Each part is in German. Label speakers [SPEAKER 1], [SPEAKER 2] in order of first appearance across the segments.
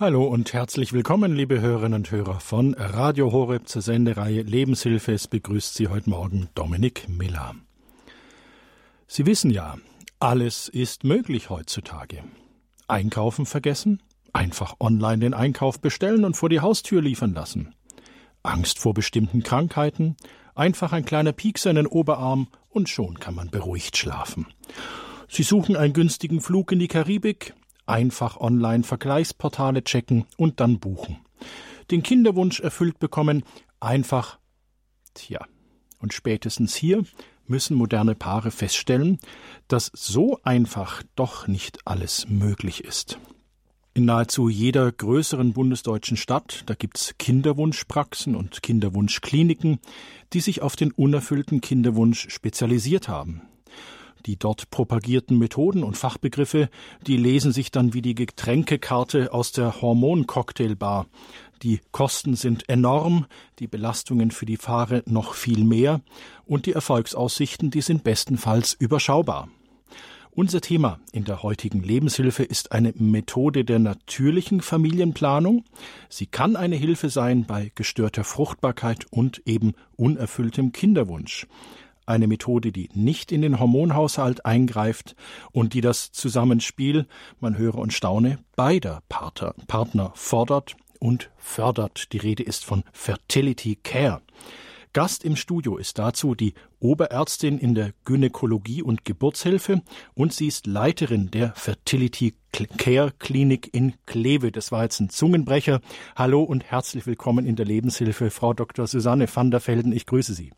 [SPEAKER 1] Hallo und herzlich willkommen, liebe Hörerinnen und Hörer von Radio Horeb zur Sendereihe Lebenshilfe. Es begrüßt Sie heute Morgen Dominik Miller. Sie wissen ja, alles ist möglich heutzutage. Einkaufen vergessen? Einfach online den Einkauf bestellen und vor die Haustür liefern lassen. Angst vor bestimmten Krankheiten? Einfach ein kleiner Piekser in den Oberarm und schon kann man beruhigt schlafen. Sie suchen einen günstigen Flug in die Karibik? Einfach online Vergleichsportale checken und dann buchen. Den Kinderwunsch erfüllt bekommen? Einfach. Tja. Und spätestens hier müssen moderne Paare feststellen, dass so einfach doch nicht alles möglich ist. In nahezu jeder größeren bundesdeutschen Stadt, da gibt's Kinderwunschpraxen und Kinderwunschkliniken, die sich auf den unerfüllten Kinderwunsch spezialisiert haben. Die dort propagierten Methoden und Fachbegriffe, die lesen sich dann wie die Getränkekarte aus der Hormoncocktailbar. Die Kosten sind enorm, die Belastungen für die Fahrer noch viel mehr und die Erfolgsaussichten, die sind bestenfalls überschaubar. Unser Thema in der heutigen Lebenshilfe ist eine Methode der natürlichen Familienplanung. Sie kann eine Hilfe sein bei gestörter Fruchtbarkeit und eben unerfülltem Kinderwunsch. Eine Methode, die nicht in den Hormonhaushalt eingreift und die das Zusammenspiel, man höre und staune, beider Partner fordert und fördert. Die Rede ist von Fertility Care. Gast im Studio ist dazu die Oberärztin in der Gynäkologie und Geburtshilfe und sie ist Leiterin der Fertility Care Klinik in Kleve. Das war jetzt ein Zungenbrecher. Hallo und herzlich willkommen in der Lebenshilfe, Frau Dr. Susanne van der Velden. Ich grüße Sie.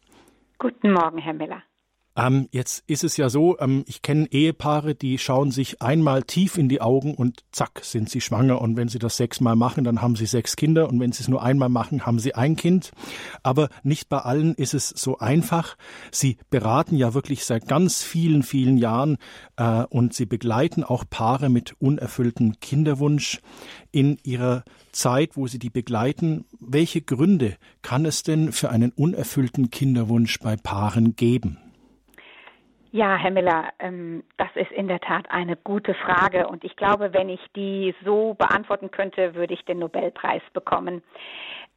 [SPEAKER 2] Guten Morgen, Herr Miller.
[SPEAKER 1] Ähm, jetzt ist es ja so, ähm, ich kenne Ehepaare, die schauen sich einmal tief in die Augen und zack, sind sie schwanger. Und wenn sie das sechsmal machen, dann haben sie sechs Kinder. Und wenn sie es nur einmal machen, haben sie ein Kind. Aber nicht bei allen ist es so einfach. Sie beraten ja wirklich seit ganz vielen, vielen Jahren äh, und sie begleiten auch Paare mit unerfülltem Kinderwunsch in ihrer Zeit, wo Sie die begleiten. Welche Gründe kann es denn für einen unerfüllten Kinderwunsch bei Paaren geben?
[SPEAKER 2] Ja, Herr Miller, ähm, das ist in der Tat eine gute Frage und ich glaube, wenn ich die so beantworten könnte, würde ich den Nobelpreis bekommen.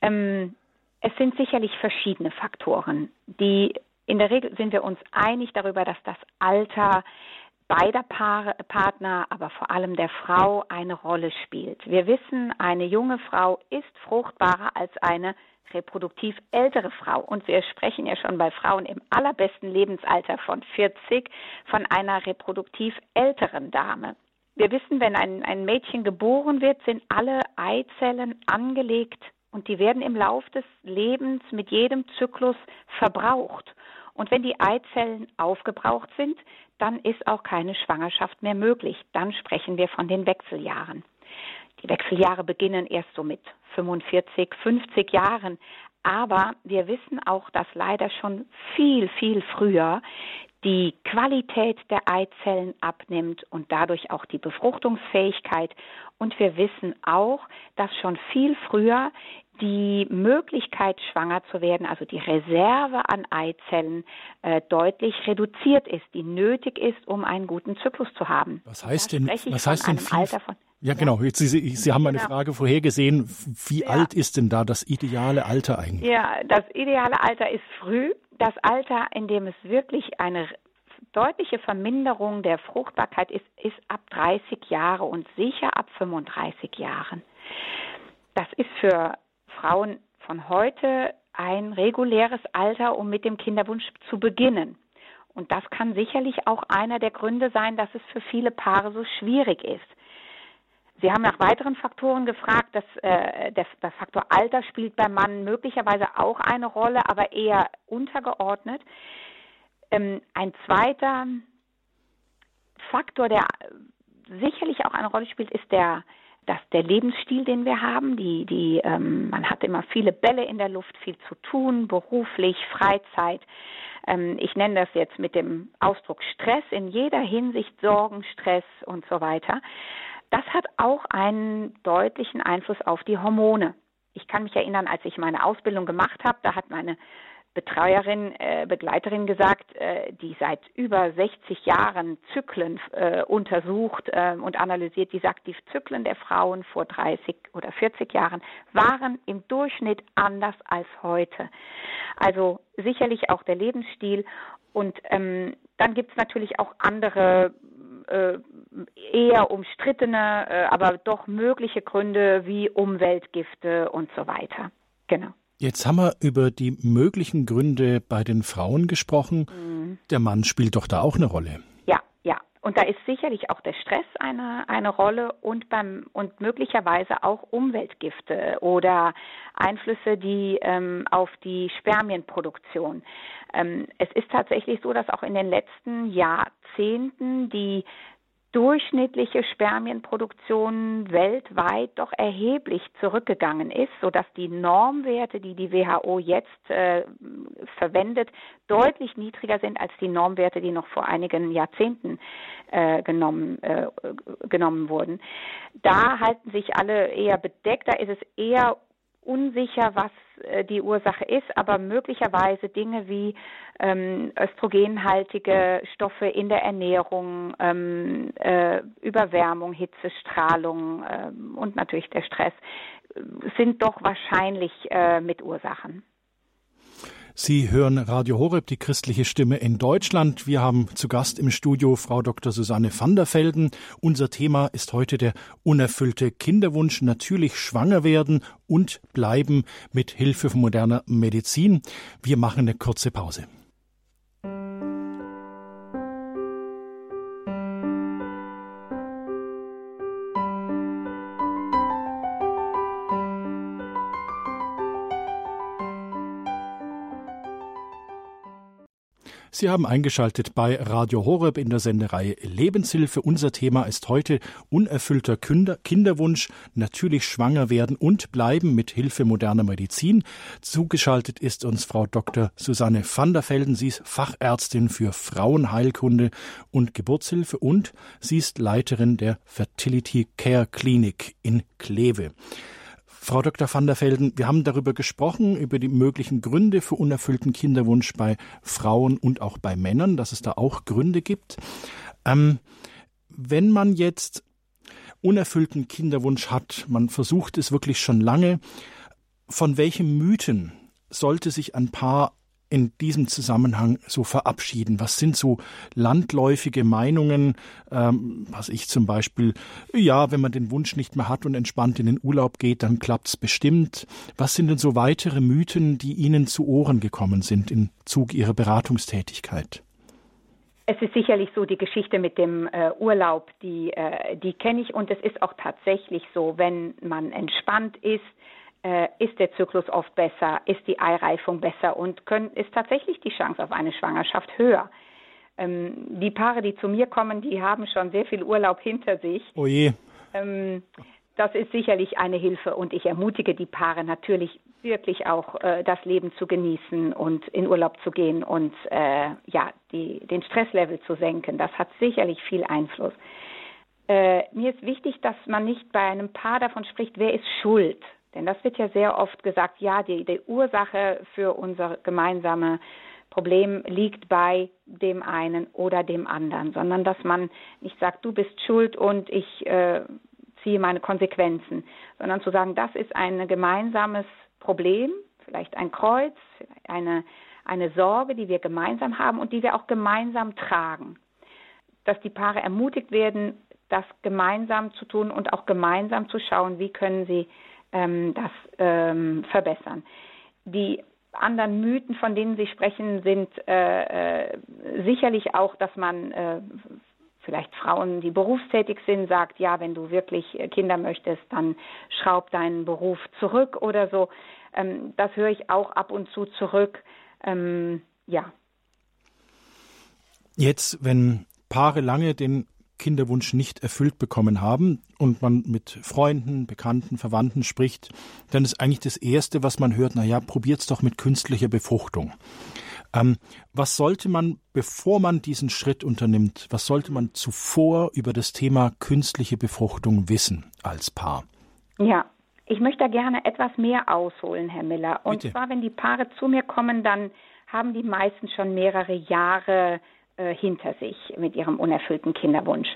[SPEAKER 2] Ähm, es sind sicherlich verschiedene Faktoren, die in der Regel sind wir uns einig darüber, dass das Alter beider Paare, Partner, aber vor allem der Frau eine Rolle spielt. Wir wissen, eine junge Frau ist fruchtbarer als eine reproduktiv ältere Frau. Und wir sprechen ja schon bei Frauen im allerbesten Lebensalter von 40 von einer reproduktiv älteren Dame. Wir wissen, wenn ein, ein Mädchen geboren wird, sind alle Eizellen angelegt und die werden im Lauf des Lebens mit jedem Zyklus verbraucht. Und wenn die Eizellen aufgebraucht sind, dann ist auch keine Schwangerschaft mehr möglich. Dann sprechen wir von den Wechseljahren. Die Wechseljahre beginnen erst so mit 45, 50 Jahren. Aber wir wissen auch, dass leider schon viel, viel früher die Qualität der Eizellen abnimmt und dadurch auch die Befruchtungsfähigkeit. Und wir wissen auch, dass schon viel früher die Möglichkeit, schwanger zu werden, also die Reserve an Eizellen, äh, deutlich reduziert ist, die nötig ist, um einen guten Zyklus zu haben.
[SPEAKER 1] Was heißt denn, was heißt denn viel, von, ja, genau. Jetzt, Sie, Sie haben meine genau. Frage vorhergesehen. Wie ja. alt ist denn da das ideale Alter eigentlich?
[SPEAKER 2] Ja, das ideale Alter ist früh. Das Alter, in dem es wirklich eine deutliche Verminderung der Fruchtbarkeit ist, ist ab 30 Jahre und sicher ab 35 Jahren. Das ist für Frauen von heute ein reguläres Alter, um mit dem Kinderwunsch zu beginnen. Und das kann sicherlich auch einer der Gründe sein, dass es für viele Paare so schwierig ist. Sie haben nach weiteren Faktoren gefragt. Dass, äh, der, der Faktor Alter spielt beim Mann möglicherweise auch eine Rolle, aber eher untergeordnet. Ähm, ein zweiter Faktor, der sicherlich auch eine Rolle spielt, ist der, dass der Lebensstil, den wir haben. Die, die, ähm, man hat immer viele Bälle in der Luft, viel zu tun, beruflich, Freizeit. Ähm, ich nenne das jetzt mit dem Ausdruck Stress in jeder Hinsicht, Sorgen, Stress und so weiter. Das hat auch einen deutlichen Einfluss auf die Hormone. Ich kann mich erinnern, als ich meine Ausbildung gemacht habe, da hat meine Betreuerin, äh, Begleiterin gesagt, äh, die seit über 60 Jahren Zyklen äh, untersucht äh, und analysiert. Die sagt, die Zyklen der Frauen vor 30 oder 40 Jahren waren im Durchschnitt anders als heute. Also sicherlich auch der Lebensstil. Und ähm, dann gibt es natürlich auch andere äh, eher umstrittene, äh, aber doch mögliche Gründe wie Umweltgifte und so weiter. Genau.
[SPEAKER 1] Jetzt haben wir über die möglichen Gründe bei den Frauen gesprochen. Mhm. Der Mann spielt doch da auch eine Rolle.
[SPEAKER 2] Und da ist sicherlich auch der Stress eine, eine Rolle und beim und möglicherweise auch Umweltgifte oder Einflüsse, die ähm, auf die Spermienproduktion. Ähm, es ist tatsächlich so, dass auch in den letzten Jahrzehnten die durchschnittliche Spermienproduktion weltweit doch erheblich zurückgegangen ist, sodass die Normwerte, die die WHO jetzt äh, verwendet, deutlich niedriger sind als die Normwerte, die noch vor einigen Jahrzehnten äh, genommen, äh, genommen wurden. Da halten sich alle eher bedeckt, da ist es eher unsicher, was äh, die Ursache ist, aber möglicherweise Dinge wie ähm, östrogenhaltige Stoffe in der Ernährung, ähm, äh, Überwärmung, Hitze, Strahlung ähm, und natürlich der Stress äh, sind doch wahrscheinlich äh, Mitursachen.
[SPEAKER 1] Sie hören Radio Horeb, die christliche Stimme in Deutschland. Wir haben zu Gast im Studio Frau Dr. Susanne van der Velden. Unser Thema ist heute der unerfüllte Kinderwunsch, natürlich schwanger werden und bleiben mit Hilfe von moderner Medizin. Wir machen eine kurze Pause. Sie haben eingeschaltet bei Radio Horeb in der Sendereihe Lebenshilfe. Unser Thema ist heute unerfüllter Kinder Kinderwunsch, natürlich schwanger werden und bleiben mit Hilfe moderner Medizin. Zugeschaltet ist uns Frau Dr. Susanne van der Velden. Sie ist Fachärztin für Frauenheilkunde und Geburtshilfe und sie ist Leiterin der Fertility Care Klinik in Kleve. Frau Dr. van der Velden, wir haben darüber gesprochen, über die möglichen Gründe für unerfüllten Kinderwunsch bei Frauen und auch bei Männern, dass es da auch Gründe gibt. Ähm, wenn man jetzt unerfüllten Kinderwunsch hat, man versucht es wirklich schon lange, von welchen Mythen sollte sich ein Paar in diesem Zusammenhang so verabschieden? Was sind so landläufige Meinungen, ähm, was ich zum Beispiel, ja, wenn man den Wunsch nicht mehr hat und entspannt in den Urlaub geht, dann klappt's bestimmt. Was sind denn so weitere Mythen, die Ihnen zu Ohren gekommen sind im Zug Ihrer Beratungstätigkeit?
[SPEAKER 2] Es ist sicherlich so die Geschichte mit dem äh, Urlaub, die, äh, die kenne ich und es ist auch tatsächlich so, wenn man entspannt ist, äh, ist der Zyklus oft besser, ist die Eireifung besser und können, ist tatsächlich die Chance auf eine Schwangerschaft höher. Ähm, die Paare, die zu mir kommen, die haben schon sehr viel Urlaub hinter sich.
[SPEAKER 1] Oh je.
[SPEAKER 2] Ähm, das ist sicherlich eine Hilfe und ich ermutige die Paare natürlich wirklich auch äh, das Leben zu genießen und in Urlaub zu gehen und äh, ja die, den Stresslevel zu senken. Das hat sicherlich viel Einfluss. Äh, mir ist wichtig, dass man nicht bei einem Paar davon spricht, wer ist schuld. Denn das wird ja sehr oft gesagt, ja, die, die Ursache für unser gemeinsame Problem liegt bei dem einen oder dem anderen, sondern dass man nicht sagt, du bist schuld und ich äh, ziehe meine Konsequenzen, sondern zu sagen, das ist ein gemeinsames Problem, vielleicht ein Kreuz, eine, eine Sorge, die wir gemeinsam haben und die wir auch gemeinsam tragen. Dass die Paare ermutigt werden, das gemeinsam zu tun und auch gemeinsam zu schauen, wie können sie ähm, das ähm, verbessern. Die anderen Mythen, von denen Sie sprechen, sind äh, äh, sicherlich auch, dass man äh, vielleicht Frauen, die berufstätig sind, sagt, ja, wenn du wirklich Kinder möchtest, dann schraub deinen Beruf zurück oder so. Ähm, das höre ich auch ab und zu zurück. Ähm, ja.
[SPEAKER 1] Jetzt, wenn Paare lange den Kinderwunsch nicht erfüllt bekommen haben und man mit Freunden, Bekannten, Verwandten spricht, dann ist eigentlich das Erste, was man hört, naja, probiert's doch mit künstlicher Befruchtung. Ähm, was sollte man, bevor man diesen Schritt unternimmt, was sollte man zuvor über das Thema künstliche Befruchtung wissen als Paar?
[SPEAKER 2] Ja, Ich möchte da gerne etwas mehr ausholen, Herr Miller. Und Bitte. zwar, wenn die Paare zu mir kommen, dann haben die meisten schon mehrere Jahre äh, hinter sich mit ihrem unerfüllten Kinderwunsch.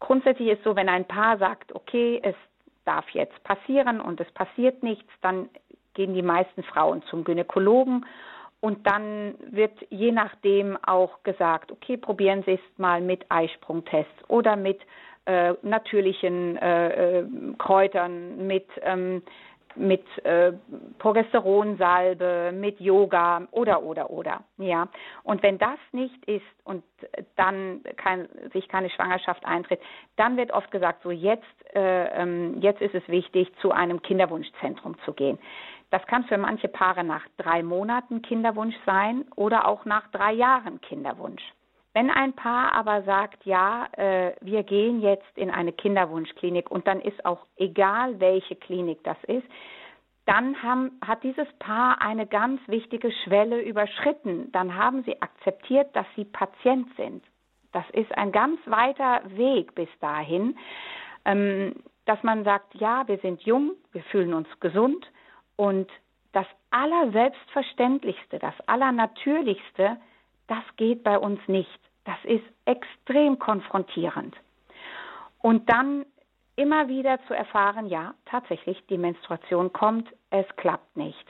[SPEAKER 2] Grundsätzlich ist so, wenn ein Paar sagt, okay, es darf jetzt passieren und es passiert nichts, dann gehen die meisten Frauen zum Gynäkologen und dann wird je nachdem auch gesagt, okay, probieren Sie es mal mit Eisprungtests oder mit äh, natürlichen äh, äh, Kräutern, mit, ähm, mit äh, Progesteronsalbe, mit Yoga oder oder oder. Ja. Und wenn das nicht ist und dann kein, sich keine Schwangerschaft eintritt, dann wird oft gesagt, so jetzt, äh, ähm, jetzt ist es wichtig, zu einem Kinderwunschzentrum zu gehen. Das kann für manche Paare nach drei Monaten Kinderwunsch sein oder auch nach drei Jahren Kinderwunsch. Wenn ein Paar aber sagt, ja, äh, wir gehen jetzt in eine Kinderwunschklinik und dann ist auch egal, welche Klinik das ist, dann haben, hat dieses Paar eine ganz wichtige Schwelle überschritten. Dann haben sie akzeptiert, dass sie Patient sind. Das ist ein ganz weiter Weg bis dahin, ähm, dass man sagt, ja, wir sind jung, wir fühlen uns gesund und das Allerselbstverständlichste, das Allernatürlichste, das geht bei uns nicht. Das ist extrem konfrontierend. Und dann immer wieder zu erfahren, ja, tatsächlich, die Menstruation kommt, es klappt nicht.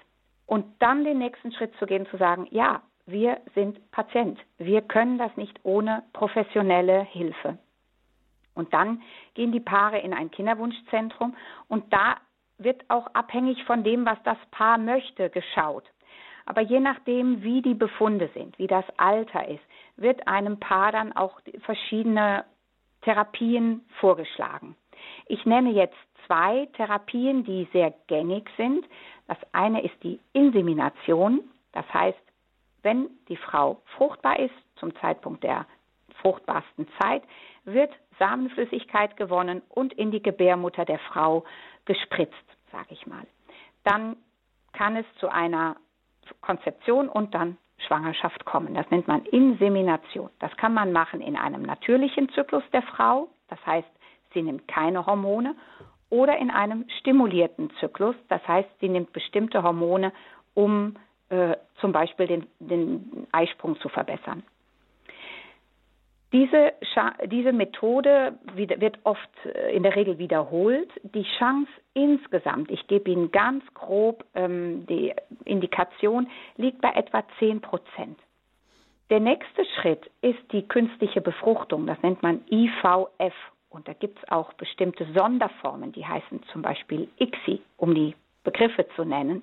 [SPEAKER 2] Und dann den nächsten Schritt zu gehen, zu sagen, ja, wir sind Patient. Wir können das nicht ohne professionelle Hilfe. Und dann gehen die Paare in ein Kinderwunschzentrum und da wird auch abhängig von dem, was das Paar möchte, geschaut. Aber je nachdem, wie die Befunde sind, wie das Alter ist, wird einem Paar dann auch verschiedene Therapien vorgeschlagen. Ich nenne jetzt zwei Therapien, die sehr gängig sind. Das eine ist die Insemination. Das heißt, wenn die Frau fruchtbar ist, zum Zeitpunkt der fruchtbarsten Zeit, wird Samenflüssigkeit gewonnen und in die Gebärmutter der Frau gespritzt, sage ich mal. Dann kann es zu einer Konzeption und dann Schwangerschaft kommen. Das nennt man Insemination. Das kann man machen in einem natürlichen Zyklus der Frau, das heißt, sie nimmt keine Hormone, oder in einem stimulierten Zyklus, das heißt, sie nimmt bestimmte Hormone, um äh, zum Beispiel den, den Eisprung zu verbessern. Diese, diese Methode wird oft äh, in der Regel wiederholt. Die Chance insgesamt, ich gebe Ihnen ganz grob ähm, die Indikation, liegt bei etwa 10 Prozent. Der nächste Schritt ist die künstliche Befruchtung. Das nennt man IVF. Und da gibt es auch bestimmte Sonderformen, die heißen zum Beispiel ICSI, um die Begriffe zu nennen.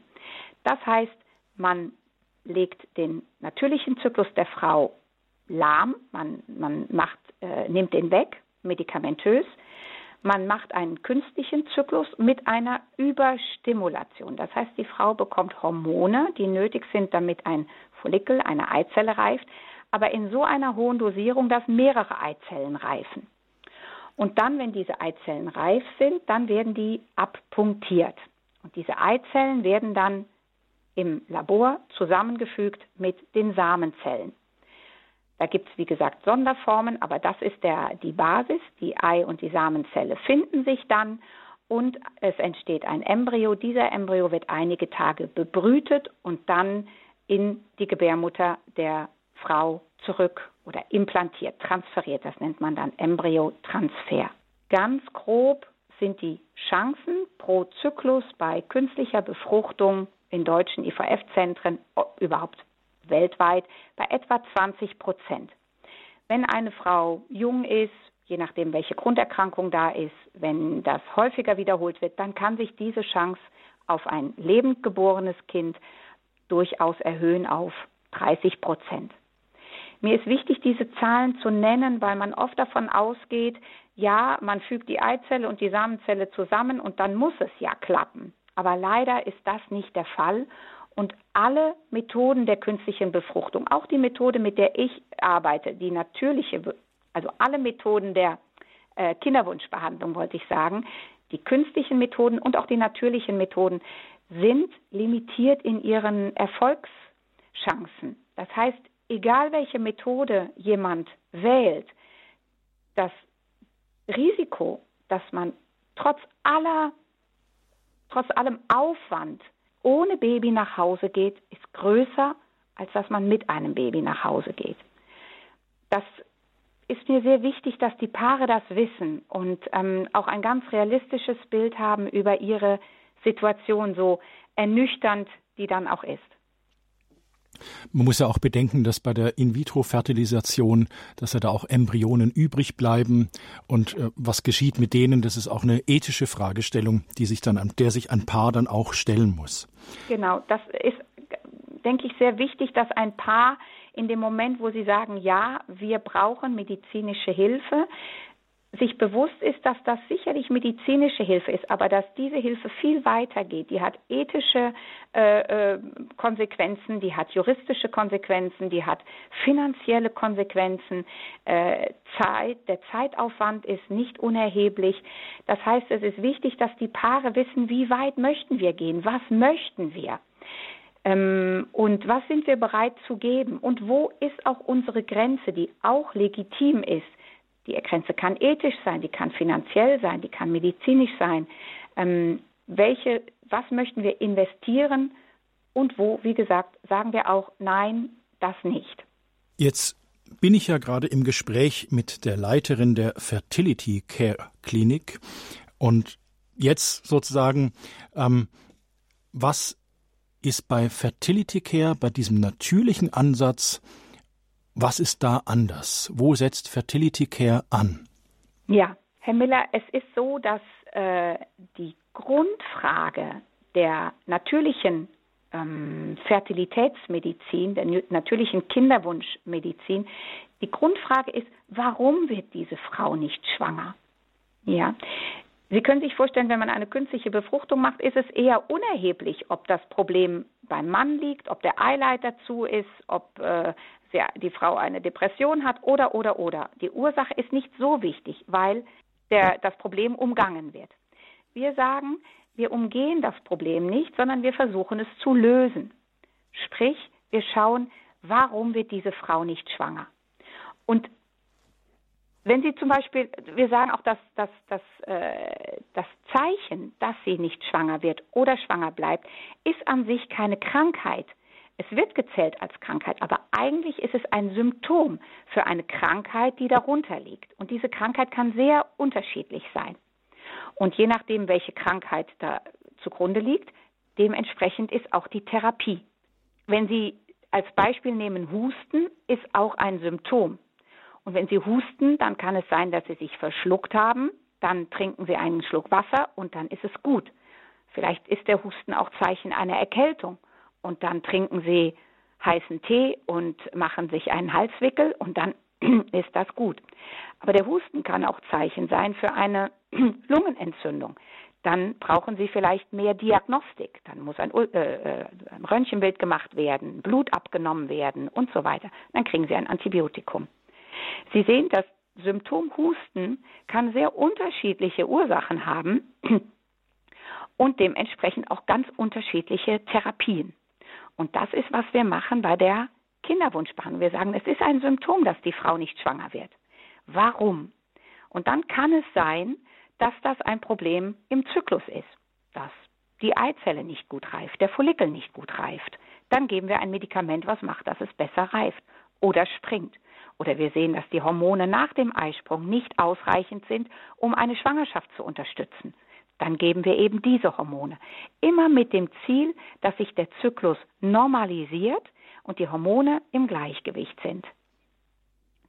[SPEAKER 2] Das heißt, man legt den natürlichen Zyklus der Frau lahm, man, man macht, äh, nimmt den weg, medikamentös. Man macht einen künstlichen Zyklus mit einer Überstimulation. Das heißt, die Frau bekommt Hormone, die nötig sind, damit ein Follikel, eine Eizelle reift, aber in so einer hohen Dosierung, dass mehrere Eizellen reifen. Und dann, wenn diese Eizellen reif sind, dann werden die abpunktiert. Und diese Eizellen werden dann im Labor zusammengefügt mit den Samenzellen. Da gibt es, wie gesagt, Sonderformen, aber das ist der, die Basis. Die Ei- und die Samenzelle finden sich dann und es entsteht ein Embryo. Dieser Embryo wird einige Tage bebrütet und dann in die Gebärmutter der Frau zurück oder implantiert, transferiert. Das nennt man dann Embryotransfer. Ganz grob sind die Chancen pro Zyklus bei künstlicher Befruchtung in deutschen IVF-Zentren überhaupt weltweit bei etwa 20 Prozent. Wenn eine Frau jung ist, je nachdem, welche Grunderkrankung da ist, wenn das häufiger wiederholt wird, dann kann sich diese Chance auf ein lebend geborenes Kind durchaus erhöhen auf 30 Prozent. Mir ist wichtig, diese Zahlen zu nennen, weil man oft davon ausgeht, ja, man fügt die Eizelle und die Samenzelle zusammen und dann muss es ja klappen. Aber leider ist das nicht der Fall und alle Methoden der künstlichen Befruchtung, auch die Methode, mit der ich arbeite, die natürliche, also alle Methoden der äh, Kinderwunschbehandlung, wollte ich sagen, die künstlichen Methoden und auch die natürlichen Methoden sind limitiert in ihren Erfolgschancen. Das heißt, egal welche Methode jemand wählt, das Risiko, dass man trotz aller trotz allem Aufwand ohne Baby nach Hause geht, ist größer, als dass man mit einem Baby nach Hause geht. Das ist mir sehr wichtig, dass die Paare das wissen und ähm, auch ein ganz realistisches Bild haben über ihre Situation, so ernüchternd die dann auch ist.
[SPEAKER 1] Man muss ja auch bedenken, dass bei der In-vitro-Fertilisation, dass ja da auch Embryonen übrig bleiben und äh, was geschieht mit denen, das ist auch eine ethische Fragestellung, die sich dann, der sich ein Paar dann auch stellen muss.
[SPEAKER 2] Genau, das ist, denke ich, sehr wichtig, dass ein Paar in dem Moment, wo sie sagen, ja, wir brauchen medizinische Hilfe, sich bewusst ist, dass das sicherlich medizinische Hilfe ist, aber dass diese Hilfe viel weiter geht. Die hat ethische äh, äh, Konsequenzen, die hat juristische Konsequenzen, die hat finanzielle Konsequenzen. Äh, Zeit, der Zeitaufwand ist nicht unerheblich. Das heißt, es ist wichtig, dass die Paare wissen, wie weit möchten wir gehen, was möchten wir. Ähm, und was sind wir bereit zu geben? Und wo ist auch unsere Grenze, die auch legitim ist? Die Grenze kann ethisch sein, die kann finanziell sein, die kann medizinisch sein. Ähm, welche, was möchten wir investieren und wo, wie gesagt, sagen wir auch nein, das nicht.
[SPEAKER 1] Jetzt bin ich ja gerade im Gespräch mit der Leiterin der Fertility Care Klinik und jetzt sozusagen, ähm, was ist bei Fertility Care, bei diesem natürlichen Ansatz, was ist da anders? Wo setzt Fertility Care an?
[SPEAKER 2] Ja, Herr Miller, es ist so, dass äh, die Grundfrage der natürlichen ähm, Fertilitätsmedizin, der natürlichen Kinderwunschmedizin, die Grundfrage ist, warum wird diese Frau nicht schwanger? Ja, Sie können sich vorstellen, wenn man eine künstliche Befruchtung macht, ist es eher unerheblich, ob das Problem beim Mann liegt, ob der Eileiter zu ist, ob äh, die Frau eine Depression hat oder, oder, oder. Die Ursache ist nicht so wichtig, weil der, das Problem umgangen wird. Wir sagen, wir umgehen das Problem nicht, sondern wir versuchen es zu lösen. Sprich, wir schauen, warum wird diese Frau nicht schwanger? Und wenn Sie zum Beispiel, wir sagen auch, dass, dass, dass äh, das Zeichen, dass sie nicht schwanger wird oder schwanger bleibt, ist an sich keine Krankheit. Es wird gezählt als Krankheit, aber eigentlich ist es ein Symptom für eine Krankheit, die darunter liegt. Und diese Krankheit kann sehr unterschiedlich sein. Und je nachdem, welche Krankheit da zugrunde liegt, dementsprechend ist auch die Therapie. Wenn Sie als Beispiel nehmen, Husten ist auch ein Symptom. Und wenn Sie husten, dann kann es sein, dass Sie sich verschluckt haben. Dann trinken Sie einen Schluck Wasser und dann ist es gut. Vielleicht ist der Husten auch Zeichen einer Erkältung. Und dann trinken Sie heißen Tee und machen sich einen Halswickel und dann ist das gut. Aber der Husten kann auch Zeichen sein für eine Lungenentzündung. Dann brauchen Sie vielleicht mehr Diagnostik. Dann muss ein, äh, äh, ein Röntgenbild gemacht werden, Blut abgenommen werden und so weiter. Dann kriegen Sie ein Antibiotikum. Sie sehen, das Symptom Husten kann sehr unterschiedliche Ursachen haben und dementsprechend auch ganz unterschiedliche Therapien. Und das ist, was wir machen bei der Kinderwunschbehandlung. Wir sagen, es ist ein Symptom, dass die Frau nicht schwanger wird. Warum? Und dann kann es sein, dass das ein Problem im Zyklus ist, dass die Eizelle nicht gut reift, der Follikel nicht gut reift. Dann geben wir ein Medikament, was macht, dass es besser reift oder springt. Oder wir sehen, dass die Hormone nach dem Eisprung nicht ausreichend sind, um eine Schwangerschaft zu unterstützen. Dann geben wir eben diese Hormone. Immer mit dem Ziel, dass sich der Zyklus normalisiert und die Hormone im Gleichgewicht sind.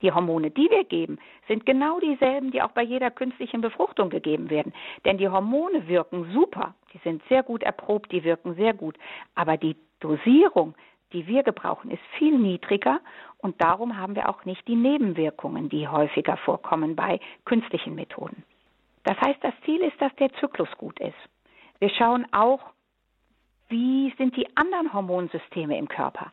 [SPEAKER 2] Die Hormone, die wir geben, sind genau dieselben, die auch bei jeder künstlichen Befruchtung gegeben werden. Denn die Hormone wirken super, die sind sehr gut erprobt, die wirken sehr gut. Aber die Dosierung die wir gebrauchen, ist viel niedriger und darum haben wir auch nicht die Nebenwirkungen, die häufiger vorkommen bei künstlichen Methoden. Das heißt, das Ziel ist, dass der Zyklus gut ist. Wir schauen auch, wie sind die anderen Hormonsysteme im Körper.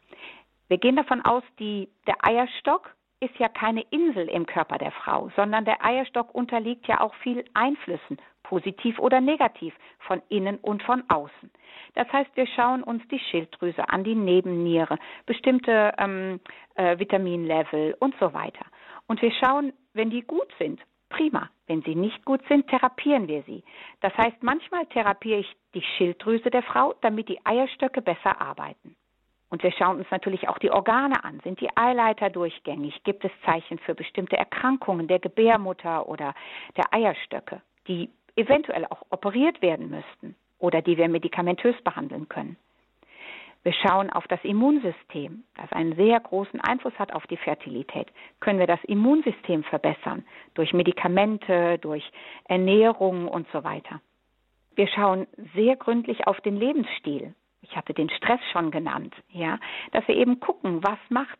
[SPEAKER 2] Wir gehen davon aus, die, der Eierstock ist ja keine Insel im Körper der Frau, sondern der Eierstock unterliegt ja auch viel Einflüssen, positiv oder negativ, von innen und von außen. Das heißt, wir schauen uns die Schilddrüse an, die Nebenniere, bestimmte ähm, äh, Vitaminlevel und so weiter. Und wir schauen, wenn die gut sind, prima. Wenn sie nicht gut sind, therapieren wir sie. Das heißt, manchmal therapiere ich die Schilddrüse der Frau, damit die Eierstöcke besser arbeiten. Und wir schauen uns natürlich auch die Organe an. Sind die Eileiter durchgängig? Gibt es Zeichen für bestimmte Erkrankungen der Gebärmutter oder der Eierstöcke, die eventuell auch operiert werden müssten oder die wir medikamentös behandeln können? Wir schauen auf das Immunsystem, das einen sehr großen Einfluss hat auf die Fertilität. Können wir das Immunsystem verbessern durch Medikamente, durch Ernährung und so weiter? Wir schauen sehr gründlich auf den Lebensstil. Ich hatte den Stress schon genannt, ja, dass wir eben gucken, was macht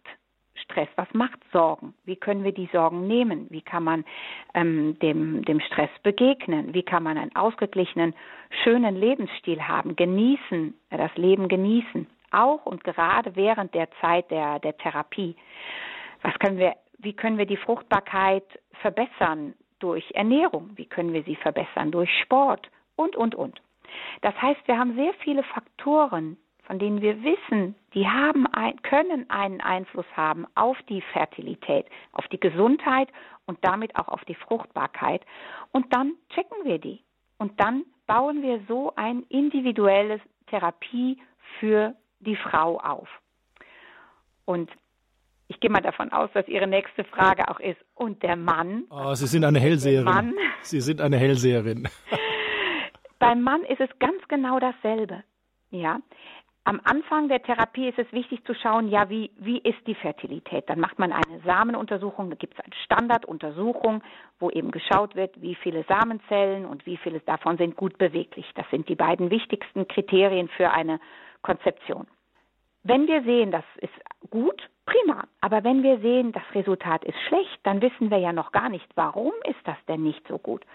[SPEAKER 2] Stress, was macht Sorgen? Wie können wir die Sorgen nehmen? Wie kann man ähm, dem, dem Stress begegnen? Wie kann man einen ausgeglichenen, schönen Lebensstil haben? Genießen, das Leben genießen, auch und gerade während der Zeit der, der Therapie. Was können wir, wie können wir die Fruchtbarkeit verbessern durch Ernährung? Wie können wir sie verbessern durch Sport? Und, und, und. Das heißt, wir haben sehr viele Faktoren, von denen wir wissen, die haben ein, können einen Einfluss haben auf die Fertilität, auf die Gesundheit und damit auch auf die Fruchtbarkeit. Und dann checken wir die. Und dann bauen wir so ein individuelles Therapie für die Frau auf. Und ich gehe mal davon aus, dass Ihre nächste Frage auch ist, und der Mann?
[SPEAKER 1] Oh, Sie sind eine Hellseherin. Mann, Sie sind eine Hellseherin.
[SPEAKER 2] Beim Mann ist es ganz genau dasselbe. Ja, am Anfang der Therapie ist es wichtig zu schauen, ja, wie, wie ist die Fertilität? Dann macht man eine Samenuntersuchung, da gibt es eine Standarduntersuchung, wo eben geschaut wird, wie viele Samenzellen und wie viele davon sind gut beweglich. Das sind die beiden wichtigsten Kriterien für eine Konzeption. Wenn wir sehen, das ist gut, prima. Aber wenn wir sehen, das Resultat ist schlecht, dann wissen wir ja noch gar nicht, warum ist das denn nicht so gut.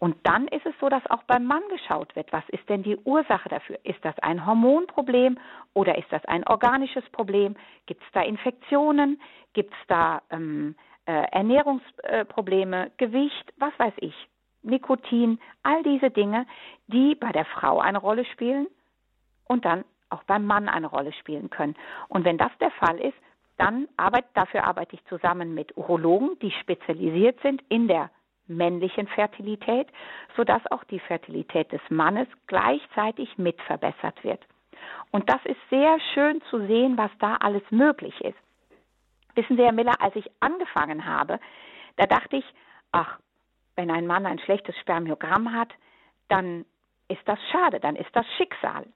[SPEAKER 2] Und dann ist es so, dass auch beim Mann geschaut wird, was ist denn die Ursache dafür? Ist das ein Hormonproblem oder ist das ein organisches Problem? Gibt es da Infektionen? Gibt es da ähm, äh, Ernährungsprobleme, Gewicht, was weiß ich, Nikotin, all diese Dinge, die bei der Frau eine Rolle spielen und dann auch beim Mann eine Rolle spielen können. Und wenn das der Fall ist, dann arbeit, dafür arbeite ich zusammen mit Urologen, die spezialisiert sind in der männlichen Fertilität, sodass auch die Fertilität des Mannes gleichzeitig mit verbessert wird. Und das ist sehr schön zu sehen, was da alles möglich ist. Wissen Sie, Herr Miller, als ich angefangen habe, da dachte ich, ach, wenn ein Mann ein schlechtes Spermiogramm hat, dann ist das schade, dann ist das Schicksal.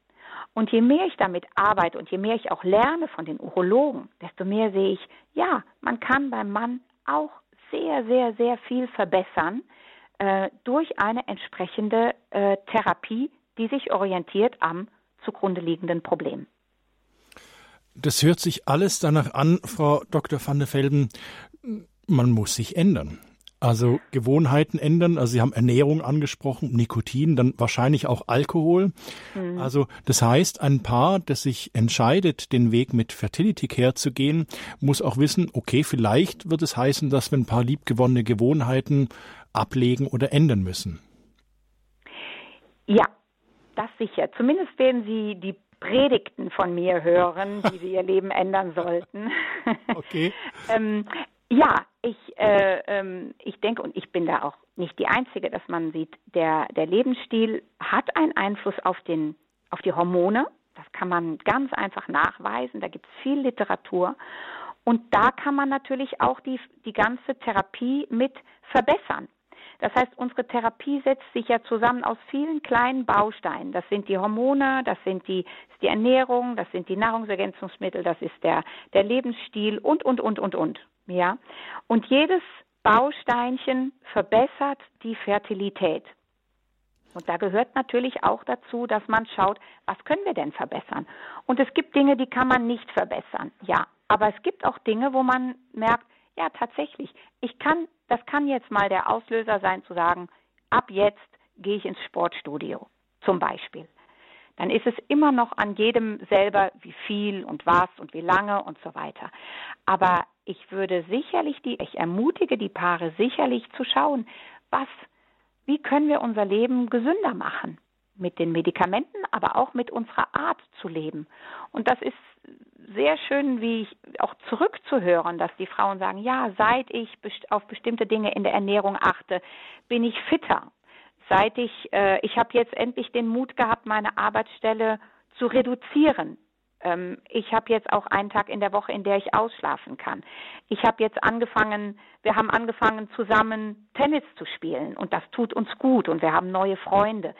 [SPEAKER 2] Und je mehr ich damit arbeite und je mehr ich auch lerne von den Urologen, desto mehr sehe ich, ja, man kann beim Mann auch sehr, sehr, sehr viel verbessern äh, durch eine entsprechende äh, Therapie, die sich orientiert am zugrunde liegenden Problem.
[SPEAKER 1] Das hört sich alles danach an, Frau Dr. van der Velden, man muss sich ändern. Also Gewohnheiten ändern. Also Sie haben Ernährung angesprochen, Nikotin, dann wahrscheinlich auch Alkohol. Mhm. Also das heißt, ein Paar, das sich entscheidet, den Weg mit Fertility Care zu gehen, muss auch wissen, okay, vielleicht wird es heißen, dass wir ein paar liebgewonnene Gewohnheiten ablegen oder ändern müssen.
[SPEAKER 2] Ja, das sicher. Zumindest werden Sie die Predigten von mir hören, wie sie ihr Leben ändern sollten. Okay. ähm, ja, ich, äh, ähm, ich denke, und ich bin da auch nicht die Einzige, dass man sieht, der, der Lebensstil hat einen Einfluss auf, den, auf die Hormone. Das kann man ganz einfach nachweisen. Da gibt es viel Literatur. Und da kann man natürlich auch die, die ganze Therapie mit verbessern. Das heißt, unsere Therapie setzt sich ja zusammen aus vielen kleinen Bausteinen. Das sind die Hormone, das sind die, die Ernährung, das sind die Nahrungsergänzungsmittel, das ist der, der Lebensstil und, und, und, und, und. Ja? Und jedes Bausteinchen verbessert die Fertilität. Und da gehört natürlich auch dazu, dass man schaut, was können wir denn verbessern? Und es gibt Dinge, die kann man nicht verbessern. Ja, aber es gibt auch Dinge, wo man merkt, ja, tatsächlich, ich kann, das kann jetzt mal der Auslöser sein zu sagen, ab jetzt gehe ich ins Sportstudio, zum Beispiel. Dann ist es immer noch an jedem selber, wie viel und was und wie lange und so weiter. Aber ich würde sicherlich die, ich ermutige die Paare sicherlich zu schauen, was, wie können wir unser Leben gesünder machen? Mit den Medikamenten, aber auch mit unserer Art zu leben. Und das ist sehr schön, wie ich auch zurückzuhören, dass die Frauen sagen, ja, seit ich auf bestimmte Dinge in der Ernährung achte, bin ich fitter. Seit ich, äh, ich habe jetzt endlich den Mut gehabt, meine Arbeitsstelle zu reduzieren. Ähm, ich habe jetzt auch einen Tag in der Woche, in der ich ausschlafen kann. Ich habe jetzt angefangen, wir haben angefangen zusammen Tennis zu spielen und das tut uns gut und wir haben neue Freunde.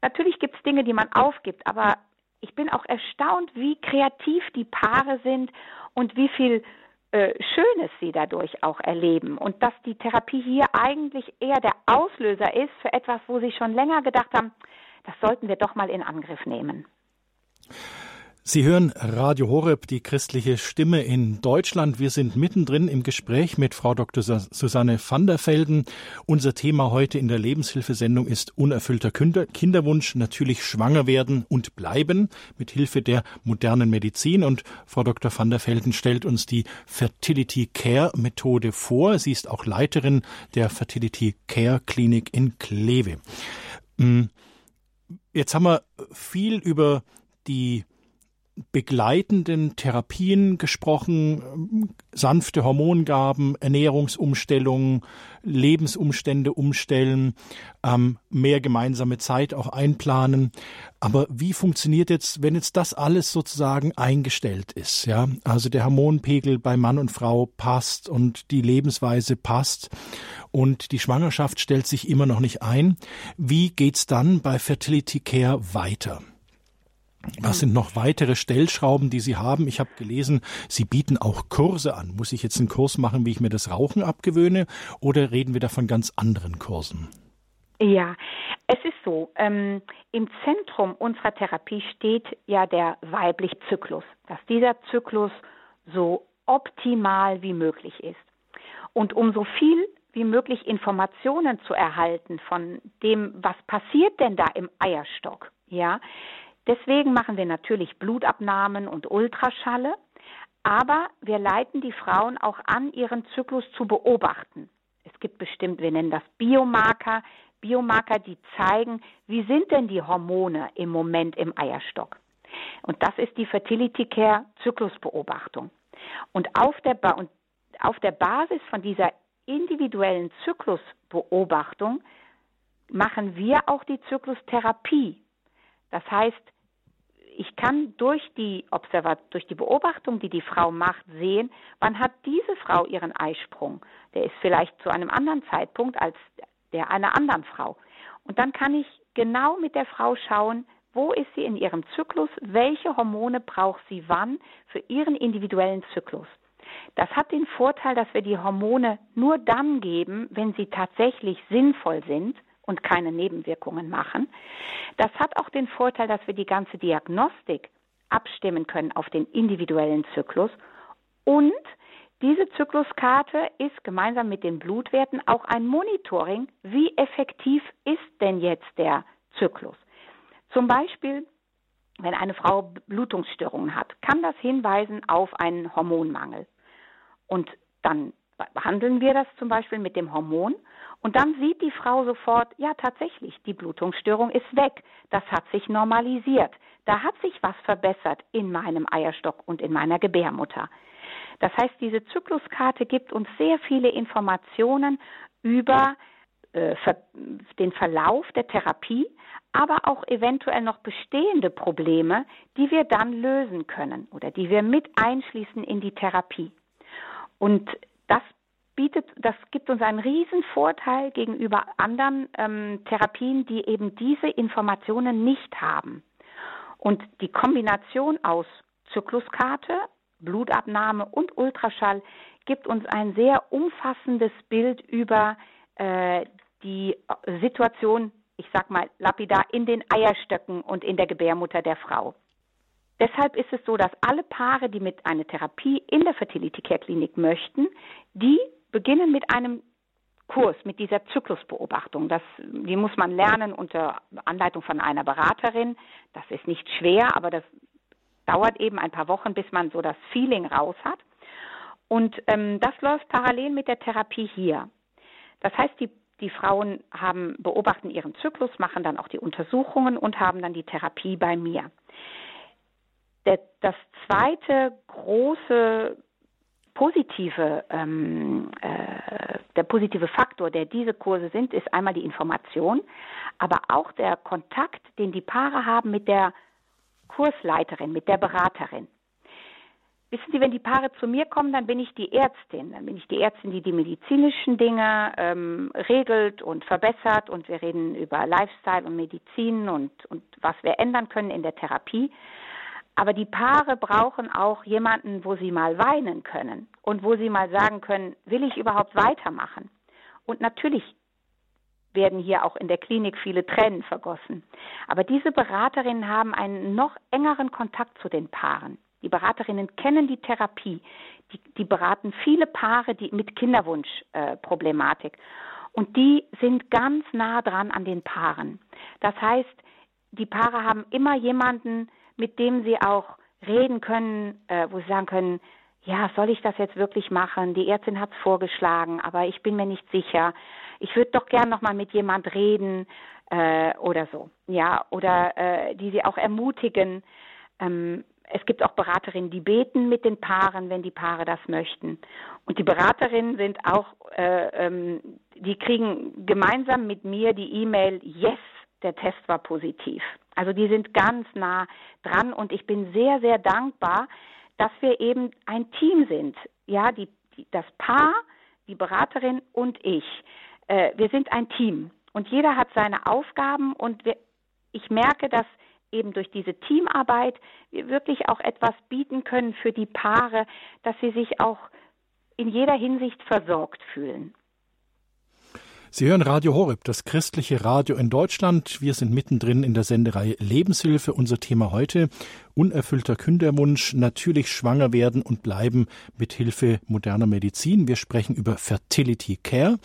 [SPEAKER 2] Natürlich gibt es Dinge, die man aufgibt, aber ich bin auch erstaunt, wie kreativ die Paare sind und wie viel äh, Schönes sie dadurch auch erleben und dass die Therapie hier eigentlich eher der Auslöser ist für etwas, wo sie schon länger gedacht haben, das sollten wir doch mal in Angriff nehmen.
[SPEAKER 1] Sie hören Radio Horeb, die christliche Stimme in Deutschland. Wir sind mittendrin im Gespräch mit Frau Dr. Susanne van der Velden. Unser Thema heute in der Lebenshilfesendung ist unerfüllter Kinderwunsch, natürlich schwanger werden und bleiben mit Hilfe der modernen Medizin. Und Frau Dr. van der Velden stellt uns die Fertility Care Methode vor. Sie ist auch Leiterin der Fertility Care Klinik in Kleve. Hm, jetzt haben wir viel über die begleitenden Therapien gesprochen, sanfte Hormongaben, Ernährungsumstellungen, Lebensumstände umstellen, ähm, mehr gemeinsame Zeit auch einplanen. Aber wie funktioniert jetzt, wenn jetzt das alles sozusagen eingestellt ist? Ja, also der Hormonpegel bei Mann und Frau passt und die Lebensweise passt und die Schwangerschaft stellt sich immer noch nicht ein. Wie geht's dann bei Fertility Care weiter? Was sind noch weitere Stellschrauben, die Sie haben? Ich habe gelesen, Sie bieten auch Kurse an. Muss ich jetzt einen Kurs machen, wie ich mir das Rauchen abgewöhne? Oder reden wir da von ganz anderen Kursen?
[SPEAKER 2] Ja, es ist so, ähm, im Zentrum unserer Therapie steht ja der weibliche Zyklus, dass dieser Zyklus so optimal wie möglich ist. Und um so viel wie möglich Informationen zu erhalten von dem, was passiert denn da im Eierstock, ja, Deswegen machen wir natürlich Blutabnahmen und Ultraschalle, aber wir leiten die Frauen auch an, ihren Zyklus zu beobachten. Es gibt bestimmt, wir nennen das Biomarker, Biomarker, die zeigen, wie sind denn die Hormone im Moment im Eierstock. Und das ist die Fertility Care Zyklusbeobachtung. Und auf der, ba und auf der Basis von dieser individuellen Zyklusbeobachtung machen wir auch die Zyklustherapie. Das heißt, ich kann durch die Observat durch die Beobachtung, die die Frau macht, sehen, wann hat diese Frau ihren Eisprung. Der ist vielleicht zu einem anderen Zeitpunkt als der einer anderen Frau. Und dann kann ich genau mit der Frau schauen, wo ist sie in ihrem Zyklus, welche Hormone braucht sie wann für ihren individuellen Zyklus. Das hat den Vorteil, dass wir die Hormone nur dann geben, wenn sie tatsächlich sinnvoll sind und keine Nebenwirkungen machen. Das hat auch den Vorteil, dass wir die ganze Diagnostik abstimmen können auf den individuellen Zyklus und diese Zykluskarte ist gemeinsam mit den Blutwerten auch ein Monitoring, wie effektiv ist denn jetzt der Zyklus. Zum Beispiel, wenn eine Frau Blutungsstörungen hat, kann das hinweisen auf einen Hormonmangel. Und dann behandeln wir das zum Beispiel mit dem Hormon und dann sieht die Frau sofort, ja tatsächlich, die Blutungsstörung ist weg. Das hat sich normalisiert. Da hat sich was verbessert in meinem Eierstock und in meiner Gebärmutter. Das heißt, diese Zykluskarte gibt uns sehr viele Informationen über äh, den Verlauf der Therapie, aber auch eventuell noch bestehende Probleme, die wir dann lösen können oder die wir mit einschließen in die Therapie. Und das bietet, das gibt uns einen riesen Vorteil gegenüber anderen ähm, Therapien, die eben diese Informationen nicht haben. Und die Kombination aus Zykluskarte, Blutabnahme und Ultraschall gibt uns ein sehr umfassendes Bild über äh, die Situation, ich sag mal lapidar, in den Eierstöcken und in der Gebärmutter der Frau. Deshalb ist es so, dass alle Paare, die mit einer Therapie in der Fertility Care Klinik möchten, die beginnen mit einem Kurs, mit dieser Zyklusbeobachtung. Das, die muss man lernen unter Anleitung von einer Beraterin. Das ist nicht schwer, aber das dauert eben ein paar Wochen, bis man so das Feeling raus hat. Und ähm, das läuft parallel mit der Therapie hier. Das heißt, die, die Frauen haben, beobachten ihren Zyklus, machen dann auch die Untersuchungen und haben dann die Therapie bei mir. Der, das zweite große positive, ähm, äh, der positive Faktor, der diese Kurse sind, ist einmal die Information, aber auch der Kontakt, den die Paare haben mit der Kursleiterin, mit der Beraterin. Wissen Sie, wenn die Paare zu mir kommen, dann bin ich die Ärztin. Dann bin ich die Ärztin, die die medizinischen Dinge ähm, regelt und verbessert. Und wir reden über Lifestyle und Medizin und, und was wir ändern können in der Therapie. Aber die Paare brauchen auch jemanden, wo sie mal weinen können und wo sie mal sagen können, will ich überhaupt weitermachen? Und natürlich werden hier auch in der Klinik viele Tränen vergossen. Aber diese Beraterinnen haben einen noch engeren Kontakt zu den Paaren. Die Beraterinnen kennen die Therapie. Die, die beraten viele Paare die, mit Kinderwunschproblematik. Äh, und die sind ganz nah dran an den Paaren. Das heißt, die Paare haben immer jemanden, mit dem sie auch reden können, äh, wo sie sagen können, ja, soll ich das jetzt wirklich machen? Die Ärztin hat es vorgeschlagen, aber ich bin mir nicht sicher. Ich würde doch gern noch mal mit jemand reden äh, oder so, ja, oder äh, die sie auch ermutigen. Ähm, es gibt auch Beraterinnen, die beten mit den Paaren, wenn die Paare das möchten. Und die Beraterinnen sind auch, äh, ähm, die kriegen gemeinsam mit mir die E-Mail, yes, der Test war positiv. Also die sind ganz nah dran und ich bin sehr, sehr dankbar, dass wir eben ein Team sind. Ja, die, die das Paar, die Beraterin und ich. Äh, wir sind ein Team und jeder hat seine Aufgaben und wir, ich merke, dass eben durch diese Teamarbeit wir wirklich auch etwas bieten können für die Paare, dass sie sich auch in jeder Hinsicht versorgt fühlen.
[SPEAKER 1] Sie hören Radio Horeb, das christliche Radio in Deutschland. Wir sind mittendrin in der Sendereihe Lebenshilfe. Unser Thema heute unerfüllter Kinderwunsch, natürlich schwanger werden und bleiben mit Hilfe moderner Medizin. Wir sprechen über Fertility Care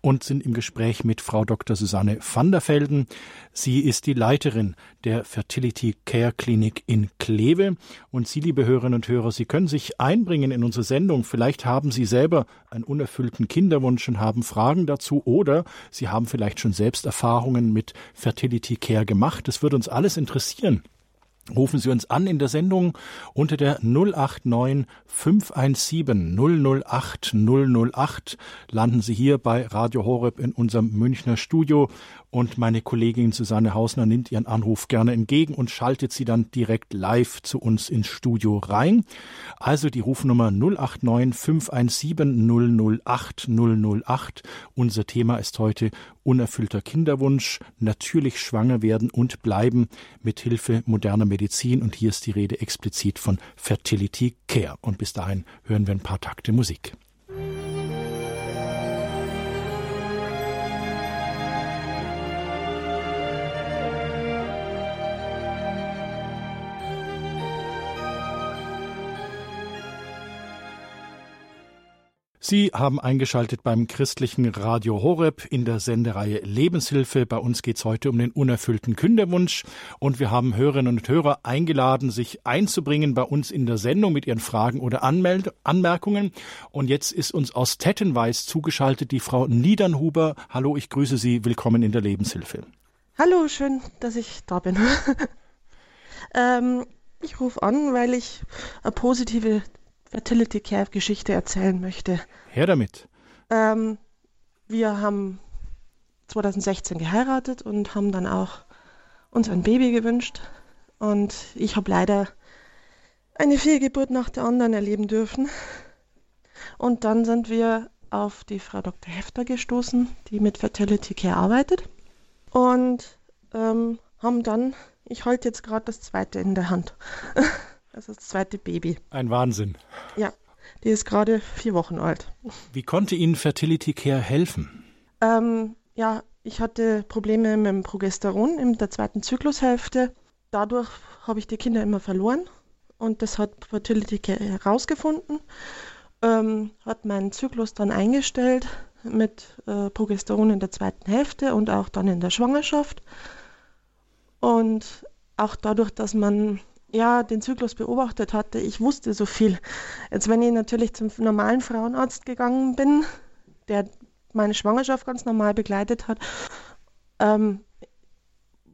[SPEAKER 1] und sind im Gespräch mit Frau Dr. Susanne van der Velden. Sie ist die Leiterin der Fertility Care Klinik in Kleve. Und Sie, liebe Hörerinnen und Hörer, Sie können sich einbringen in unsere Sendung. Vielleicht haben Sie selber einen unerfüllten Kinderwunsch und haben Fragen dazu oder Sie haben vielleicht schon selbst Erfahrungen mit Fertility Care gemacht. Das würde uns alles interessieren. Rufen Sie uns an in der Sendung unter der 089 517 008 008. Landen Sie hier bei Radio Horeb in unserem Münchner Studio und meine Kollegin Susanne Hausner nimmt Ihren Anruf gerne entgegen und schaltet Sie dann direkt live zu uns ins Studio rein. Also die Rufnummer 089 517 008 008. Unser Thema ist heute unerfüllter Kinderwunsch, natürlich schwanger werden und bleiben mit Hilfe moderner Medizin und hier ist die Rede explizit von Fertility Care und bis dahin hören wir ein paar Takte Musik. Sie haben eingeschaltet beim christlichen Radio Horeb in der Sendereihe Lebenshilfe. Bei uns geht es heute um den unerfüllten Kinderwunsch und wir haben Hörerinnen und Hörer eingeladen, sich einzubringen bei uns in der Sendung mit ihren Fragen oder Anmeld Anmerkungen. Und jetzt ist uns aus Tettenweiß zugeschaltet die Frau Niedernhuber. Hallo, ich grüße Sie. Willkommen in der Lebenshilfe.
[SPEAKER 3] Hallo, schön, dass ich da bin. ähm, ich rufe an, weil ich eine positive Fertility Care Geschichte erzählen möchte.
[SPEAKER 1] Her damit.
[SPEAKER 3] Ähm, wir haben 2016 geheiratet und haben dann auch uns ein Baby gewünscht. Und ich habe leider eine Fehlgeburt nach der anderen erleben dürfen. Und dann sind wir auf die Frau Dr. Hefter gestoßen, die mit Fertility Care arbeitet. Und ähm, haben dann, ich halte jetzt gerade das zweite in der Hand. Das ist das zweite Baby.
[SPEAKER 1] Ein Wahnsinn.
[SPEAKER 3] Ja, die ist gerade vier Wochen alt.
[SPEAKER 1] Wie konnte Ihnen Fertility Care helfen?
[SPEAKER 3] Ähm, ja, ich hatte Probleme mit dem Progesteron in der zweiten Zyklushälfte. Dadurch habe ich die Kinder immer verloren und das hat Fertility Care herausgefunden. Ähm, hat meinen Zyklus dann eingestellt mit äh, Progesteron in der zweiten Hälfte und auch dann in der Schwangerschaft. Und auch dadurch, dass man ja, den Zyklus beobachtet hatte, ich wusste so viel. Jetzt, wenn ich natürlich zum normalen Frauenarzt gegangen bin, der meine Schwangerschaft ganz normal begleitet hat, ähm,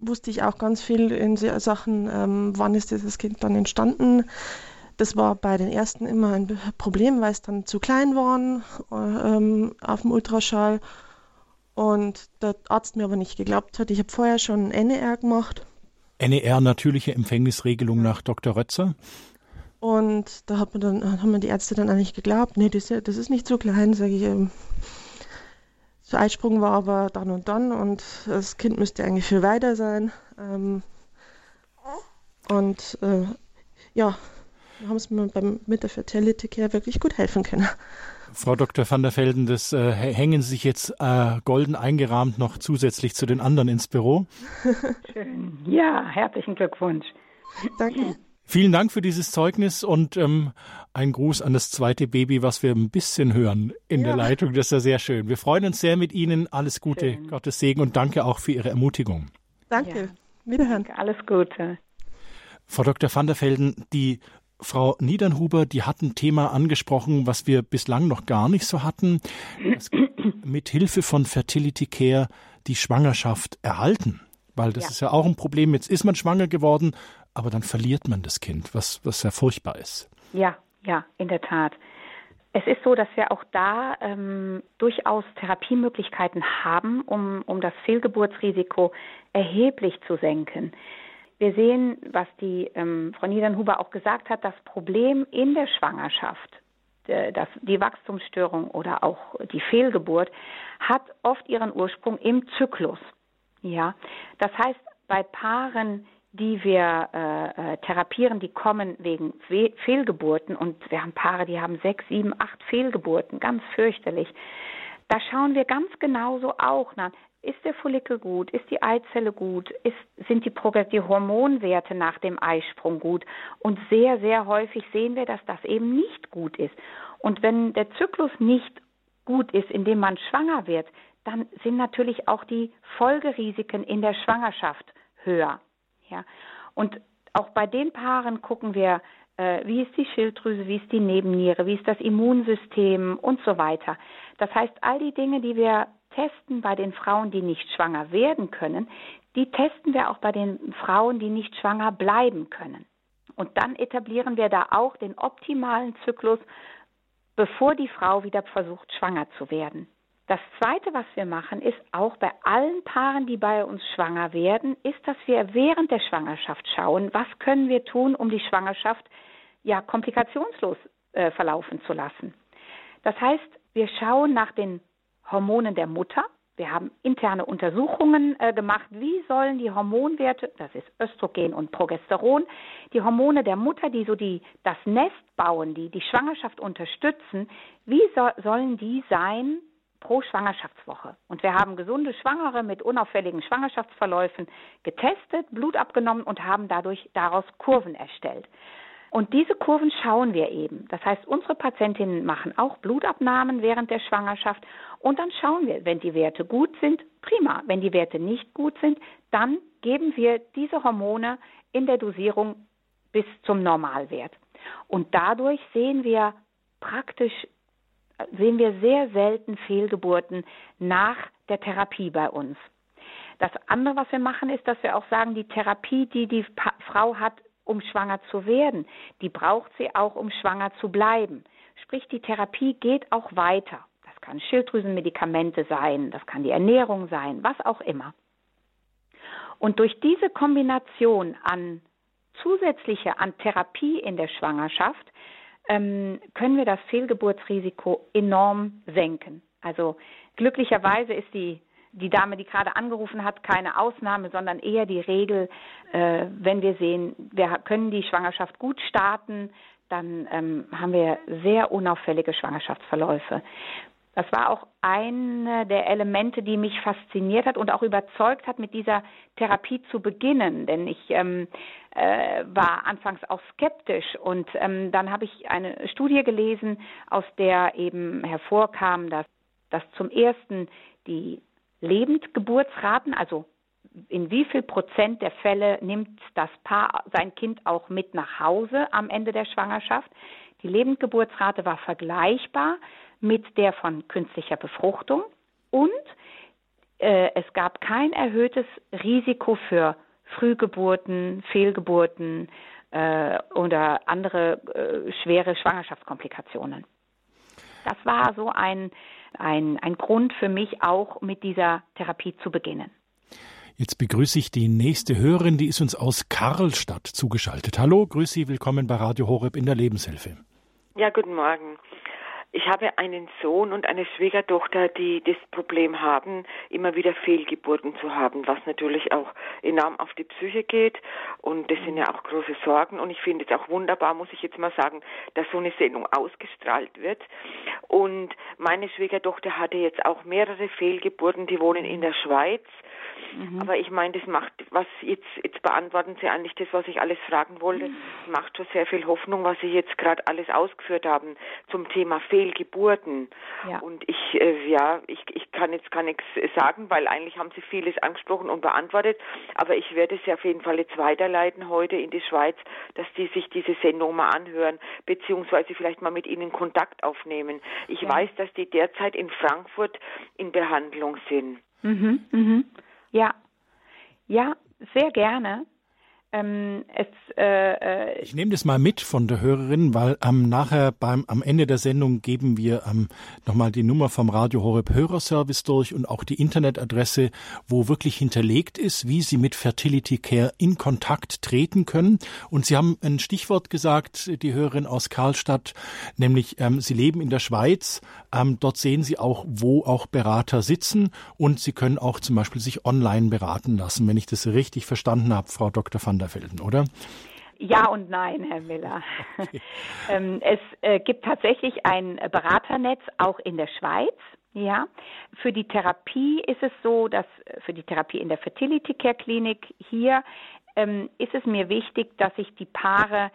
[SPEAKER 3] wusste ich auch ganz viel in Sachen, ähm, wann ist dieses Kind dann entstanden. Das war bei den ersten immer ein Problem, weil es dann zu klein waren ähm, auf dem Ultraschall und der Arzt mir aber nicht geglaubt hat. Ich habe vorher schon NER gemacht.
[SPEAKER 1] NER, natürliche Empfängnisregelung nach Dr. Rötzer.
[SPEAKER 3] Und da hat man dann, haben mir die Ärzte dann eigentlich geglaubt, nee, das, das ist nicht so klein, sage ich. Ähm, der Eisprung war aber dann und dann und das Kind müsste eigentlich viel weiter sein. Ähm, und äh, ja, wir haben es mir beim, mit der Fertility Care wirklich gut helfen können.
[SPEAKER 1] Frau Dr. van der Velden, das äh, hängen Sie sich jetzt äh, golden eingerahmt noch zusätzlich zu den anderen ins Büro.
[SPEAKER 2] Schön. Ja, herzlichen Glückwunsch.
[SPEAKER 3] Danke.
[SPEAKER 1] Vielen Dank für dieses Zeugnis und ähm, ein Gruß an das zweite Baby, was wir ein bisschen hören in ja. der Leitung. Das ist ja sehr schön. Wir freuen uns sehr mit Ihnen. Alles Gute, schön. Gottes Segen und danke auch für Ihre Ermutigung.
[SPEAKER 3] Danke. Ja. Wiederhören.
[SPEAKER 2] Alles Gute.
[SPEAKER 1] Frau Dr. van der Velden, die Frau Niedernhuber, die hat ein Thema angesprochen, was wir bislang noch gar nicht so hatten. mit Hilfe von Fertility Care die Schwangerschaft erhalten. Weil das ja. ist ja auch ein Problem. Jetzt ist man schwanger geworden, aber dann verliert man das Kind, was, was sehr furchtbar ist.
[SPEAKER 2] Ja, ja, in der Tat. Es ist so, dass wir auch da ähm, durchaus Therapiemöglichkeiten haben, um, um das Fehlgeburtsrisiko erheblich zu senken. Wir sehen, was die ähm, Frau Niedernhuber auch gesagt hat, das Problem in der Schwangerschaft, äh, das, die Wachstumsstörung oder auch die Fehlgeburt, hat oft ihren Ursprung im Zyklus. Ja, das heißt, bei Paaren, die wir äh, äh, therapieren, die kommen wegen Fe Fehlgeburten und wir haben Paare, die haben sechs, sieben, acht Fehlgeburten, ganz fürchterlich. Da schauen wir ganz genauso auch nach. Ist der Follikel gut? Ist die Eizelle gut? Ist, sind die, die Hormonwerte nach dem Eisprung gut? Und sehr, sehr häufig sehen wir, dass das eben nicht gut ist. Und wenn der Zyklus nicht gut ist, indem man schwanger wird, dann sind natürlich auch die Folgerisiken in der Schwangerschaft höher. Ja? Und auch bei den Paaren gucken wir, äh, wie ist die Schilddrüse, wie ist die Nebenniere, wie ist das Immunsystem und so weiter. Das heißt, all die Dinge, die wir testen bei den Frauen, die nicht schwanger werden können, die testen wir auch bei den Frauen, die nicht schwanger bleiben können. Und dann etablieren wir da auch den optimalen Zyklus, bevor die Frau wieder versucht, schwanger zu werden. Das Zweite, was wir machen, ist auch bei allen Paaren, die bei uns schwanger werden, ist, dass wir während der Schwangerschaft schauen, was können wir tun, um die Schwangerschaft ja komplikationslos äh, verlaufen zu lassen. Das heißt, wir schauen nach den Hormonen der Mutter. Wir haben interne Untersuchungen äh, gemacht, wie sollen die Hormonwerte, das ist Östrogen und Progesteron, die Hormone der Mutter, die so die, das Nest bauen, die die Schwangerschaft unterstützen, wie so, sollen die sein, pro Schwangerschaftswoche. Und wir haben gesunde Schwangere mit unauffälligen Schwangerschaftsverläufen getestet, Blut abgenommen und haben dadurch daraus Kurven erstellt. Und diese Kurven schauen wir eben. Das heißt, unsere Patientinnen machen auch Blutabnahmen während der Schwangerschaft und dann schauen wir, wenn die Werte gut sind, prima. Wenn die Werte nicht gut sind, dann geben wir diese Hormone in der Dosierung bis zum Normalwert. Und dadurch sehen wir praktisch sehen wir sehr selten Fehlgeburten nach der Therapie bei uns. Das andere, was wir machen, ist, dass wir auch sagen, die Therapie, die die Frau hat, um schwanger zu werden, die braucht sie auch, um schwanger zu bleiben. Sprich, die Therapie geht auch weiter. Das kann Schilddrüsenmedikamente sein, das kann die Ernährung sein, was auch immer. Und durch diese Kombination an zusätzliche, an Therapie in der Schwangerschaft ähm, können wir das Fehlgeburtsrisiko enorm senken. Also glücklicherweise ist die die Dame, die gerade angerufen hat, keine Ausnahme, sondern eher die Regel, äh, wenn wir sehen, wir können die Schwangerschaft gut starten, dann ähm, haben wir sehr unauffällige Schwangerschaftsverläufe. Das war auch eine der Elemente, die mich fasziniert hat und auch überzeugt hat, mit dieser Therapie zu beginnen. Denn ich ähm, äh, war anfangs auch skeptisch und ähm, dann habe ich eine Studie gelesen, aus der eben hervorkam, dass, dass zum ersten die Lebendgeburtsraten, also in wie viel Prozent der Fälle nimmt das Paar sein Kind auch mit nach Hause am Ende der Schwangerschaft. Die Lebendgeburtsrate war vergleichbar mit der von künstlicher Befruchtung und äh, es gab kein erhöhtes Risiko für Frühgeburten, Fehlgeburten äh, oder andere äh, schwere Schwangerschaftskomplikationen. Das war so ein, ein, ein Grund für mich auch mit dieser Therapie zu beginnen.
[SPEAKER 1] Jetzt begrüße ich die nächste Hörerin, die ist uns aus Karlstadt zugeschaltet. Hallo, grüße Sie, willkommen bei Radio Horeb in der Lebenshilfe.
[SPEAKER 4] Ja, guten Morgen. Ich habe einen Sohn und eine Schwiegertochter, die das Problem haben, immer wieder Fehlgeburten zu haben, was natürlich auch enorm auf die Psyche geht. Und das sind ja auch große Sorgen. Und ich finde es auch wunderbar, muss ich jetzt mal sagen, dass so eine Sendung ausgestrahlt wird. Und meine Schwiegertochter hatte jetzt auch mehrere Fehlgeburten, die wohnen in der Schweiz. Mhm. Aber ich meine, das macht, was jetzt, jetzt beantworten Sie eigentlich das, was ich alles fragen wollte. Mhm. macht schon sehr viel Hoffnung, was Sie jetzt gerade alles ausgeführt haben zum Thema Fehlgeburten. Ja. Und ich, äh, ja, ich, ich kann jetzt gar nichts sagen, weil eigentlich haben Sie vieles angesprochen und beantwortet. Aber ich werde es ja auf jeden Fall jetzt weiterleiten heute in die Schweiz, dass die sich diese Sendung mal anhören, beziehungsweise vielleicht mal mit Ihnen Kontakt aufnehmen. Ich ja. weiß, dass die derzeit in Frankfurt in Behandlung sind.
[SPEAKER 2] Mhm, mhm. Ja, ja, sehr gerne. Ähm, es,
[SPEAKER 1] äh, äh, ich nehme das mal mit von der Hörerin, weil ähm, nachher beim am Ende der Sendung geben wir ähm, nochmal die Nummer vom Radio Horeb Hörerservice durch und auch die Internetadresse, wo wirklich hinterlegt ist, wie Sie mit Fertility Care in Kontakt treten können. Und Sie haben ein Stichwort gesagt, die Hörerin aus Karlstadt, nämlich ähm, Sie leben in der Schweiz. Ähm, dort sehen Sie auch, wo auch Berater sitzen und Sie können auch zum Beispiel sich online beraten lassen, wenn ich das richtig verstanden habe, Frau Dr. van der Felden, oder?
[SPEAKER 2] Ja und nein, Herr Miller. Okay. Ähm, es äh, gibt tatsächlich ein Beraternetz auch in der Schweiz. Ja, für die Therapie ist es so, dass äh, für die Therapie in der Fertility Care Klinik hier ähm, ist es mir wichtig, dass ich die Paare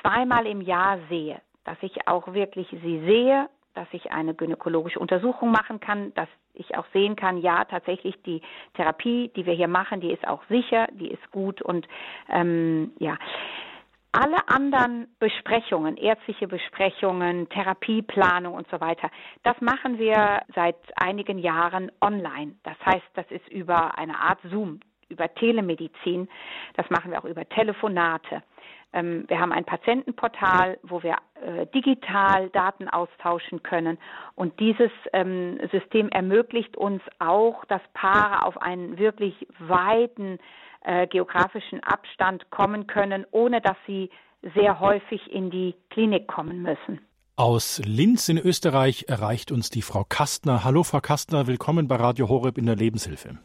[SPEAKER 2] zweimal im Jahr sehe, dass ich auch wirklich sie sehe dass ich eine gynäkologische Untersuchung machen kann, dass ich auch sehen kann, ja, tatsächlich die Therapie, die wir hier machen, die ist auch sicher, die ist gut und ähm, ja. Alle anderen Besprechungen, ärztliche Besprechungen, Therapieplanung und so weiter, das machen wir seit einigen Jahren online. Das heißt, das ist über eine Art Zoom, über Telemedizin. Das machen wir auch über Telefonate. Ähm, wir haben ein Patientenportal, wo wir äh, digital Daten austauschen können. Und dieses ähm, System ermöglicht uns auch, dass Paare auf einen wirklich weiten äh, geografischen Abstand kommen können, ohne dass sie sehr häufig in die Klinik kommen müssen.
[SPEAKER 1] Aus Linz in Österreich erreicht uns die Frau Kastner. Hallo Frau Kastner, willkommen bei Radio Horeb in der Lebenshilfe.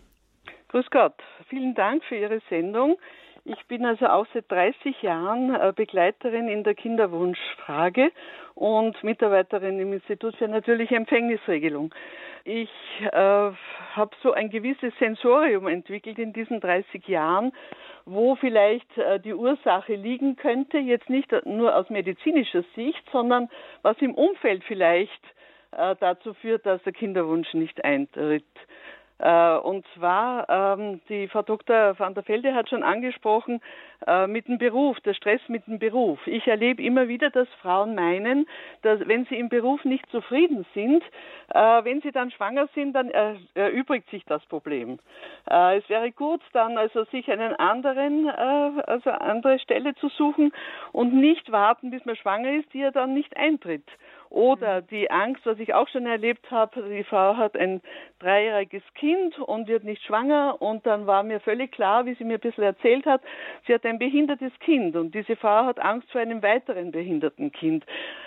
[SPEAKER 5] Grüß Gott, vielen Dank für Ihre Sendung. Ich bin also auch seit 30 Jahren äh, Begleiterin in der Kinderwunschfrage und Mitarbeiterin im Institut für natürliche Empfängnisregelung. Ich äh, habe so ein gewisses Sensorium entwickelt in diesen 30 Jahren, wo vielleicht äh, die Ursache liegen könnte, jetzt nicht nur aus medizinischer Sicht, sondern was im Umfeld vielleicht äh, dazu führt, dass der Kinderwunsch nicht eintritt. Äh, und zwar, ähm, die Frau Dr. van der Velde hat schon angesprochen, äh, mit dem Beruf, der Stress mit dem Beruf. Ich erlebe immer wieder, dass Frauen meinen, dass wenn sie im Beruf nicht zufrieden sind, äh, wenn sie dann schwanger sind, dann erübrigt sich das Problem. Es wäre gut, dann also sich einen anderen, also andere Stelle zu suchen und nicht warten, bis man schwanger ist, die ja dann nicht eintritt. Oder die Angst, was ich auch schon erlebt habe, die Frau hat ein dreijähriges Kind und wird nicht schwanger und dann war mir völlig klar, wie sie mir ein bisschen erzählt hat, sie hat ein behindertes Kind und diese Frau hat Angst vor einem weiteren behinderten Kind.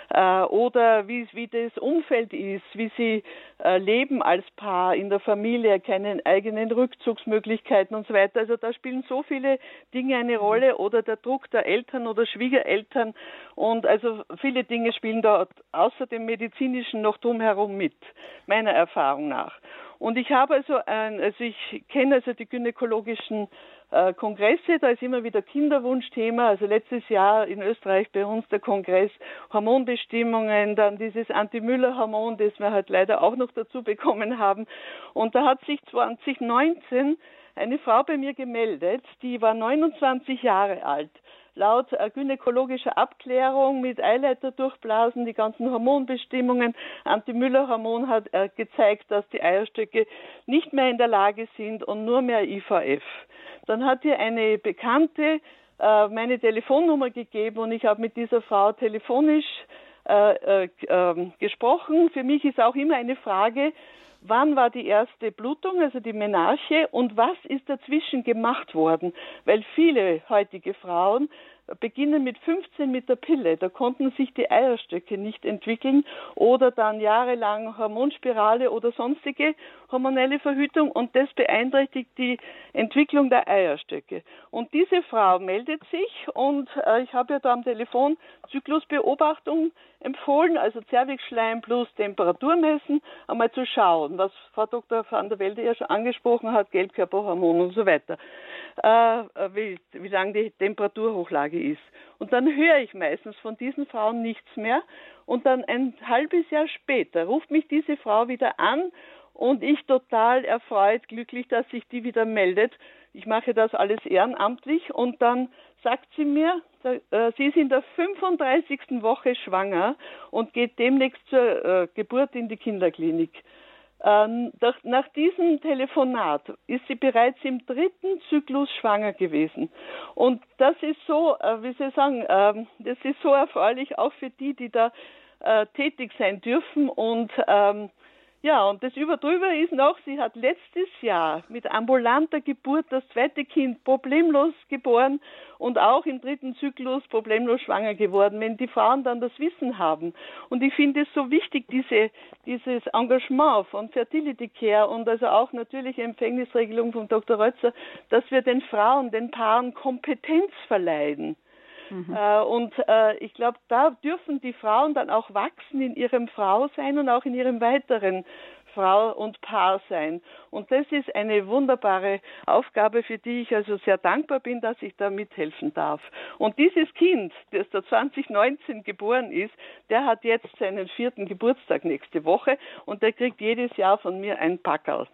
[SPEAKER 5] Äh, oder wie, wie das Umfeld ist, wie sie äh, leben als Paar in der Familie, keine eigenen Rückzugsmöglichkeiten und so weiter. Also da spielen so viele Dinge eine Rolle oder der Druck der Eltern oder Schwiegereltern und also viele Dinge spielen dort außer dem medizinischen noch drumherum mit, meiner Erfahrung nach. Und ich habe also, ein, also ich kenne also die gynäkologischen Kongresse, da ist immer wieder Kinderwunschthema. Also letztes Jahr in Österreich bei uns der Kongress Hormonbestimmungen, dann dieses Anti-Müller-Hormon, das wir halt leider auch noch dazu bekommen haben. Und da hat sich 2019 eine Frau bei mir gemeldet, die war 29 Jahre alt. Laut äh, gynäkologischer Abklärung mit Eileiter durchblasen, die ganzen Hormonbestimmungen. Anti-Müller-Hormon hat äh, gezeigt, dass die Eierstöcke nicht mehr in der Lage sind und nur mehr IVF. Dann hat ihr eine Bekannte äh, meine Telefonnummer gegeben und ich habe mit dieser Frau telefonisch äh, äh, ähm, gesprochen. Für mich ist auch immer eine Frage, wann war die erste Blutung, also die Menarche, und was ist dazwischen gemacht worden? Weil viele heutige Frauen beginnen mit 15 mit der Pille. Da konnten sich die Eierstöcke nicht entwickeln oder dann jahrelang Hormonspirale oder sonstige hormonelle Verhütung und das beeinträchtigt die Entwicklung der Eierstöcke. Und diese Frau meldet sich und äh, ich habe ja da am Telefon Zyklusbeobachtung empfohlen, also Zervixschleim plus Temperatur messen, einmal zu schauen, was Frau Dr. van der Welde ja schon angesprochen hat, Gelbkörperhormon und so weiter, äh, wie, wie lang die Temperaturhochlage ist. Und dann höre ich meistens von diesen Frauen nichts mehr und dann ein halbes Jahr später ruft mich diese Frau wieder an und ich total erfreut, glücklich, dass sich die wieder meldet. Ich mache das alles ehrenamtlich und dann sagt sie mir, äh, sie ist in der 35. Woche schwanger und geht demnächst zur äh, Geburt in die Kinderklinik. Ähm, nach diesem Telefonat ist sie bereits im dritten Zyklus schwanger gewesen. Und das ist so, äh, wie Sie sagen, ähm, das ist so erfreulich auch für die, die da tätig sein dürfen und ähm, ja, und das Überdrüber ist noch, sie hat letztes Jahr mit ambulanter Geburt das zweite Kind problemlos geboren und auch im dritten Zyklus problemlos schwanger geworden, wenn die Frauen dann das Wissen haben. Und ich finde es so wichtig, diese, dieses Engagement von Fertility Care und also auch natürlich Empfängnisregelung von Dr. Rötzer, dass wir den Frauen, den Paaren Kompetenz verleihen. Mhm. Äh, und äh, ich glaube, da dürfen die Frauen dann auch wachsen in ihrem Frausein und auch in ihrem weiteren Frau und Paar sein. Und das ist eine wunderbare Aufgabe, für die ich also sehr dankbar bin, dass ich da mithelfen darf. Und dieses Kind, das da 2019 geboren ist, der hat jetzt seinen vierten Geburtstag nächste Woche und der kriegt jedes Jahr von mir ein Packerl.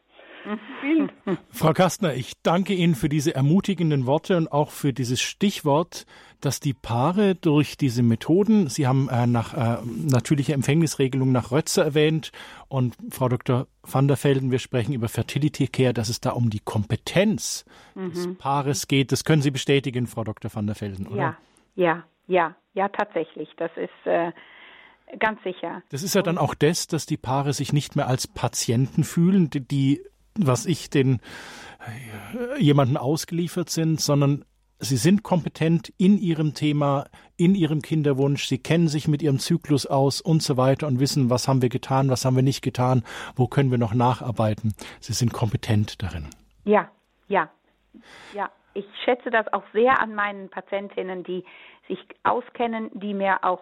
[SPEAKER 1] Frau Kastner, ich danke Ihnen für diese ermutigenden Worte und auch für dieses Stichwort, dass die Paare durch diese Methoden, Sie haben äh, nach äh, natürlicher Empfängnisregelung nach Rötzer erwähnt und Frau Dr. van der Velden, wir sprechen über Fertility Care, dass es da um die Kompetenz mhm. des Paares geht. Das können Sie bestätigen, Frau Dr. van der Velden, oder?
[SPEAKER 2] Ja, ja, ja, ja, tatsächlich. Das ist äh Ganz sicher.
[SPEAKER 1] Das ist ja dann auch das, dass die Paare sich nicht mehr als Patienten fühlen, die, die was ich den äh, jemanden ausgeliefert sind, sondern sie sind kompetent in ihrem Thema, in ihrem Kinderwunsch, sie kennen sich mit ihrem Zyklus aus und so weiter und wissen, was haben wir getan, was haben wir nicht getan, wo können wir noch nacharbeiten. Sie sind kompetent darin.
[SPEAKER 2] Ja, ja, ja. Ich schätze das auch sehr an meinen Patientinnen, die sich auskennen, die mir auch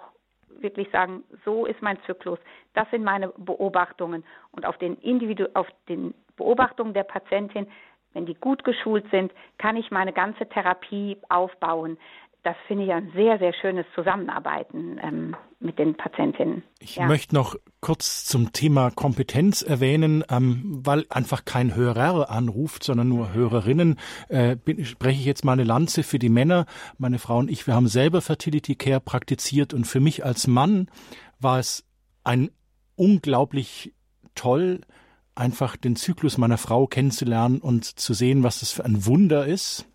[SPEAKER 2] wirklich sagen, so ist mein Zyklus, das sind meine Beobachtungen und auf den Individu auf den Beobachtungen der Patientin, wenn die gut geschult sind, kann ich meine ganze Therapie aufbauen. Das finde ich ein sehr, sehr schönes Zusammenarbeiten ähm, mit den Patientinnen.
[SPEAKER 1] Ich ja. möchte noch kurz zum Thema Kompetenz erwähnen, ähm, weil einfach kein Hörer anruft, sondern nur Hörerinnen. Äh, bin, spreche ich jetzt mal eine Lanze für die Männer. Meine Frau und ich, wir haben selber Fertility Care praktiziert und für mich als Mann war es ein unglaublich toll, einfach den Zyklus meiner Frau kennenzulernen und zu sehen, was das für ein Wunder ist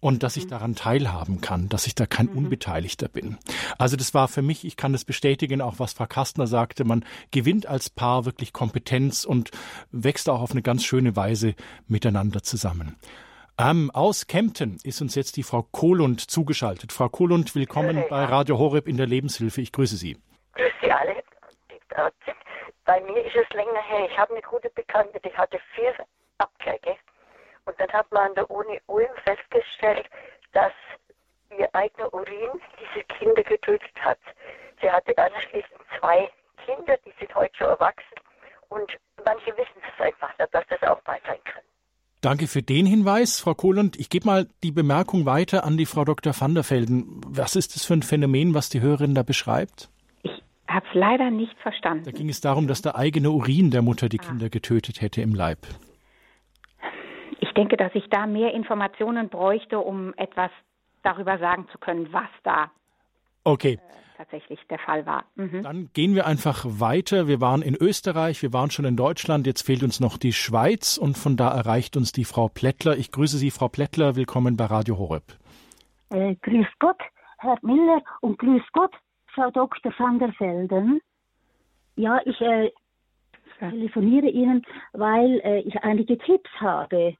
[SPEAKER 1] und dass ich mhm. daran teilhaben kann, dass ich da kein mhm. Unbeteiligter bin. Also das war für mich, ich kann das bestätigen, auch was Frau Kastner sagte, man gewinnt als Paar wirklich Kompetenz und wächst auch auf eine ganz schöne Weise miteinander zusammen. Ähm, aus Kempten ist uns jetzt die Frau Kohlund zugeschaltet. Frau Kohlund, willkommen bei Radio Horeb in der Lebenshilfe. Ich grüße Sie.
[SPEAKER 6] Grüße Sie alle. Bei mir ist es länger her. Ich habe eine gute Bekannte, die hatte vier Abkläge. Und dann hat man an der Uni Ulm festgestellt, dass ihr eigener Urin diese Kinder getötet hat. Sie hatte anschließend zwei Kinder, die sind heute schon erwachsen. Und manche wissen es einfach dass das auch mal sein kann.
[SPEAKER 1] Danke für den Hinweis, Frau Kohlund. Ich gebe mal die Bemerkung weiter an die Frau Dr. van der Velden. Was ist das für ein Phänomen, was die Hörerin da beschreibt?
[SPEAKER 2] Habe es leider nicht verstanden.
[SPEAKER 1] Da ging es darum, dass der eigene Urin der Mutter die ah. Kinder getötet hätte im Leib.
[SPEAKER 2] Ich denke, dass ich da mehr Informationen bräuchte, um etwas darüber sagen zu können, was da
[SPEAKER 1] okay.
[SPEAKER 2] äh, tatsächlich der Fall war.
[SPEAKER 1] Mhm. Dann gehen wir einfach weiter. Wir waren in Österreich, wir waren schon in Deutschland, jetzt fehlt uns noch die Schweiz und von da erreicht uns die Frau Plättler. Ich grüße Sie, Frau Plättler, willkommen bei Radio Horeb.
[SPEAKER 7] Äh, grüß Gott, Herr Miller und grüß Gott, Frau Dr. van der Velden. Ja, ich äh, telefoniere Ihnen, weil äh, ich einige Tipps habe.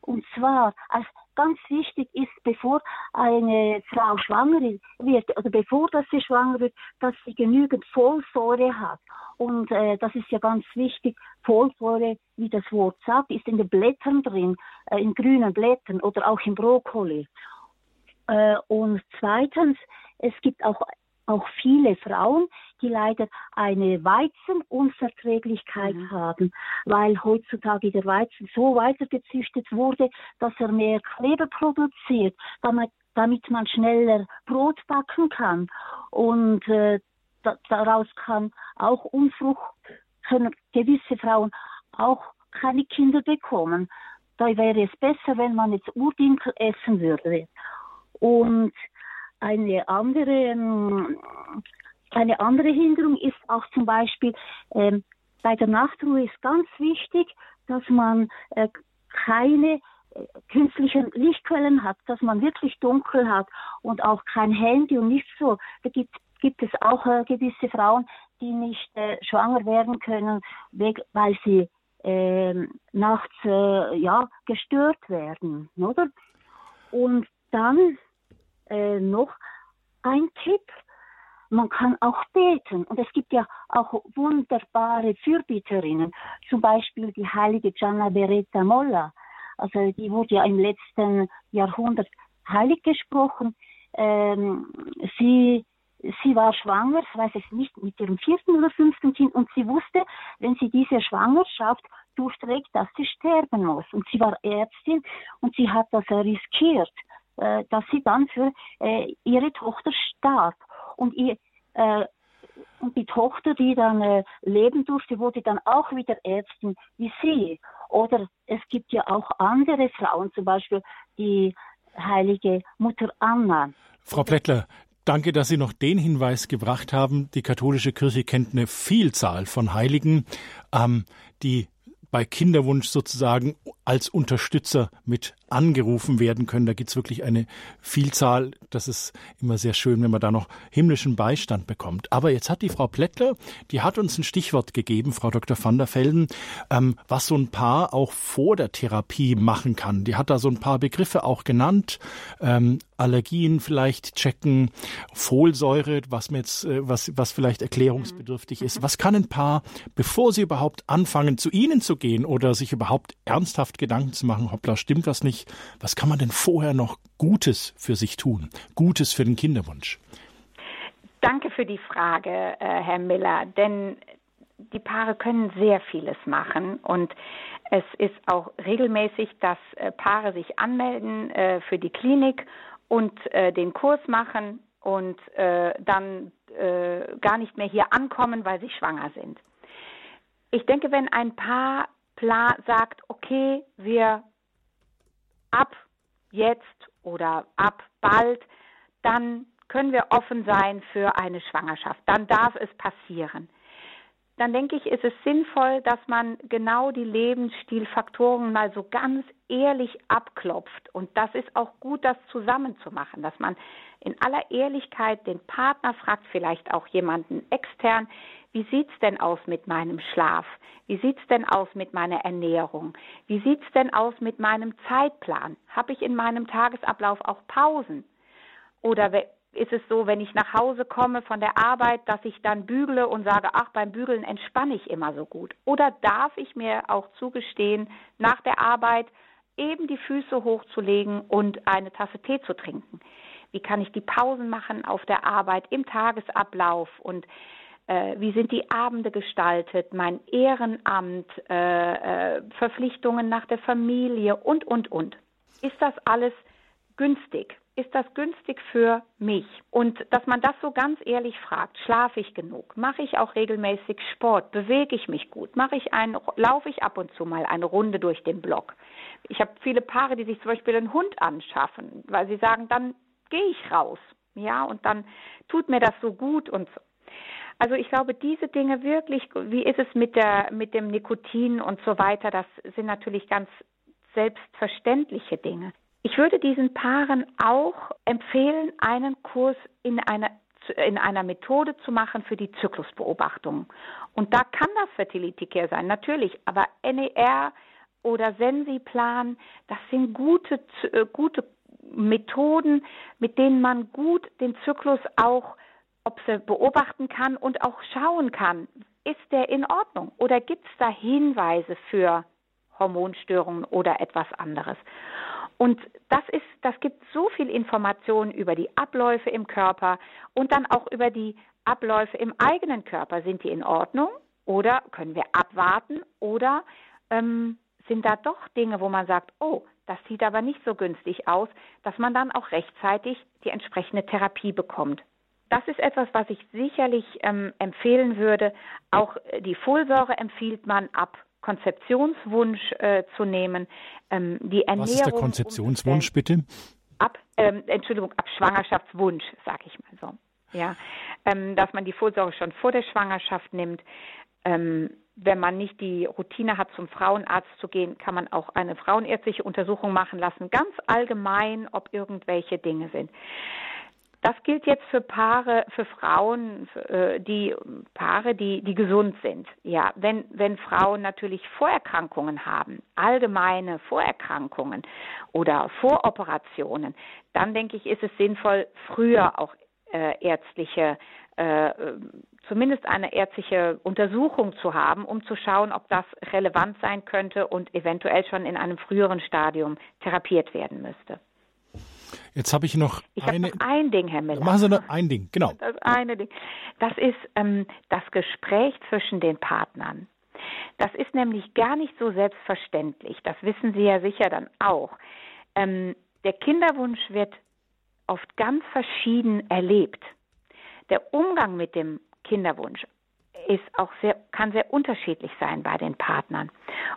[SPEAKER 7] Und zwar, als ganz wichtig ist, bevor eine Frau schwanger wird, oder bevor dass sie schwanger wird, dass sie genügend Folsäure hat. Und äh, das ist ja ganz wichtig. Folsäure, wie das Wort sagt, ist in den Blättern drin, äh, in grünen Blättern oder auch im Brokkoli. Äh, und zweitens, es gibt auch auch viele Frauen, die leider eine Weizenunverträglichkeit mhm. haben, weil heutzutage der Weizen so weitergezüchtet wurde, dass er mehr Kleber produziert, damit, damit man schneller Brot backen kann. Und äh, da, daraus kann auch Unfrucht, können gewisse Frauen auch keine Kinder bekommen. Da wäre es besser, wenn man jetzt Urdinkel essen würde. Und eine andere, ähm, eine andere Hinderung ist auch zum Beispiel ähm, bei der Nachtruhe ist ganz wichtig, dass man äh, keine äh, künstlichen Lichtquellen hat, dass man wirklich dunkel hat und auch kein Handy und nicht so. Da gibt, gibt es auch äh, gewisse Frauen, die nicht äh, schwanger werden können, weil sie ähm, nachts äh, ja gestört werden, oder? Und dann äh, noch ein Tipp. Man kann auch beten. Und es gibt ja auch wunderbare Fürbitterinnen. Zum Beispiel die heilige Gianna Beretta Molla. Also die wurde ja im letzten Jahrhundert heilig gesprochen. Ähm, sie, sie war schwanger, ich weiß es nicht, mit ihrem vierten oder fünften Kind. Und sie wusste, wenn sie diese Schwangerschaft durchträgt, dass sie sterben muss. Und sie war Ärztin und sie hat das riskiert. Äh, dass sie dann für äh, ihre Tochter starb. Und, ihr, äh, und die Tochter, die dann äh, leben durfte, wurde dann auch wieder Ärztin wie sie. Oder es gibt ja auch andere Frauen, zum Beispiel die heilige Mutter Anna.
[SPEAKER 1] Frau Plättler, Danke, dass Sie noch den Hinweis gebracht haben. Die katholische Kirche kennt eine Vielzahl von Heiligen, ähm, die bei Kinderwunsch sozusagen als Unterstützer mit angerufen werden können. Da gibt es wirklich eine Vielzahl. Das ist immer sehr schön, wenn man da noch himmlischen Beistand bekommt. Aber jetzt hat die Frau Plättler, die hat uns ein Stichwort gegeben, Frau Dr. van der Velden, ähm, was so ein Paar auch vor der Therapie machen kann. Die hat da so ein paar Begriffe auch genannt. Ähm, Allergien vielleicht checken, Folsäure, was mir jetzt, äh, was, was vielleicht erklärungsbedürftig ist. Was kann ein Paar, bevor sie überhaupt anfangen, zu Ihnen zu gehen oder sich überhaupt ernsthaft Gedanken zu machen, hoppla, stimmt was nicht? Was kann man denn vorher noch Gutes für sich tun? Gutes für den Kinderwunsch?
[SPEAKER 2] Danke für die Frage, äh, Herr Miller, denn die Paare können sehr vieles machen und es ist auch regelmäßig, dass äh, Paare sich anmelden äh, für die Klinik und den Kurs machen und dann gar nicht mehr hier ankommen, weil sie schwanger sind. Ich denke, wenn ein Paar sagt, okay, wir ab jetzt oder ab bald, dann können wir offen sein für eine Schwangerschaft. Dann darf es passieren dann denke ich, ist es sinnvoll, dass man genau die Lebensstilfaktoren mal so ganz ehrlich abklopft. Und das ist auch gut, das zusammenzumachen, dass man in aller Ehrlichkeit den Partner fragt, vielleicht auch jemanden extern, wie sieht's denn aus mit meinem Schlaf? Wie sieht's denn aus mit meiner Ernährung? Wie sieht's denn aus mit meinem Zeitplan? Habe ich in meinem Tagesablauf auch Pausen? Oder ist es so, wenn ich nach Hause komme von der Arbeit, dass ich dann bügle und sage, ach, beim Bügeln entspanne ich immer so gut? Oder darf ich mir auch zugestehen, nach der Arbeit eben die Füße hochzulegen und eine Tasse Tee zu trinken? Wie kann ich die Pausen machen auf der Arbeit im Tagesablauf und äh, wie sind die Abende gestaltet, mein Ehrenamt, äh, äh, Verpflichtungen nach der Familie und, und, und. Ist das alles günstig? ist das günstig für mich? Und dass man das so ganz ehrlich fragt, schlafe ich genug? Mache ich auch regelmäßig Sport? Bewege ich mich gut? Mache ich ein, laufe ich ab und zu mal eine Runde durch den Block? Ich habe viele Paare, die sich zum Beispiel einen Hund anschaffen, weil sie sagen, dann gehe ich raus. Ja, und dann tut mir das so gut und so. Also ich glaube, diese Dinge wirklich, wie ist es mit der, mit dem Nikotin und so weiter, das sind natürlich ganz selbstverständliche Dinge. Ich würde diesen Paaren auch empfehlen, einen Kurs in einer in einer Methode zu machen für die Zyklusbeobachtung. Und da kann das Fertility Care sein, natürlich, aber NER oder Sensiplan, das sind gute, äh, gute Methoden, mit denen man gut den Zyklus auch beobachten kann und auch schauen kann, ist der in Ordnung oder gibt es da Hinweise für Hormonstörungen oder etwas anderes. Und das ist, das gibt so viel Informationen über die Abläufe im Körper und dann auch über die Abläufe im eigenen Körper. Sind die in Ordnung oder können wir abwarten oder ähm, sind da doch Dinge, wo man sagt, oh, das sieht aber nicht so günstig aus, dass man dann auch rechtzeitig die entsprechende Therapie bekommt. Das ist etwas, was ich sicherlich ähm, empfehlen würde. Auch die Folsäure empfiehlt man ab Konzeptionswunsch äh, zu nehmen. Ähm, die Ernährung Was
[SPEAKER 1] ist der Konzeptionswunsch bitte?
[SPEAKER 2] Ab, ähm, Entschuldigung, ab Schwangerschaftswunsch, sage ich mal so. Ja, ähm, dass man die Folsäure schon vor der Schwangerschaft nimmt. Ähm, wenn man nicht die Routine hat, zum Frauenarzt zu gehen, kann man auch eine frauenärztliche Untersuchung machen lassen, ganz allgemein, ob irgendwelche Dinge sind. Das gilt jetzt für Paare, für Frauen, äh, die Paare, die, die gesund sind. Ja, wenn, wenn Frauen natürlich Vorerkrankungen haben, allgemeine Vorerkrankungen oder Voroperationen, dann denke ich, ist es sinnvoll, früher auch äh, ärztliche, äh, zumindest eine ärztliche Untersuchung zu haben, um zu schauen, ob das relevant sein könnte und eventuell schon in einem früheren Stadium therapiert werden müsste.
[SPEAKER 1] Jetzt habe ich noch
[SPEAKER 2] ich
[SPEAKER 1] eine.
[SPEAKER 2] Noch ein Ding, Herr Miller.
[SPEAKER 1] Machen Sie noch ein Ding, genau.
[SPEAKER 2] Das eine Ding. Das ist ähm, das Gespräch zwischen den Partnern. Das ist nämlich gar nicht so selbstverständlich. Das wissen Sie ja sicher dann auch. Ähm, der Kinderwunsch wird oft ganz verschieden erlebt. Der Umgang mit dem Kinderwunsch ist auch sehr, kann sehr unterschiedlich sein bei den Partnern.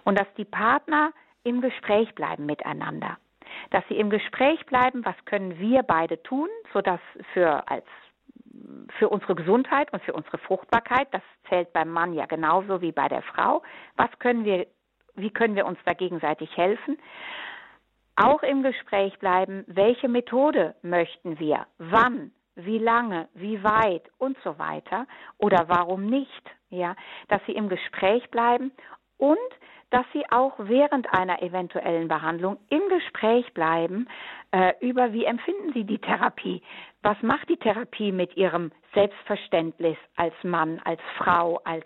[SPEAKER 2] Und dass die Partner im Gespräch bleiben miteinander dass sie im Gespräch bleiben, was können wir beide tun, sodass für als für unsere Gesundheit und für unsere Fruchtbarkeit, das zählt beim Mann ja genauso wie bei der Frau, was können wir, wie können wir uns da gegenseitig helfen? Auch im Gespräch bleiben, welche Methode möchten wir, wann, wie lange, wie weit und so weiter oder warum nicht, ja, dass sie im Gespräch bleiben und dass sie auch während einer eventuellen Behandlung im Gespräch bleiben äh, über, wie empfinden sie die Therapie, was macht die Therapie mit ihrem Selbstverständnis als Mann, als Frau, als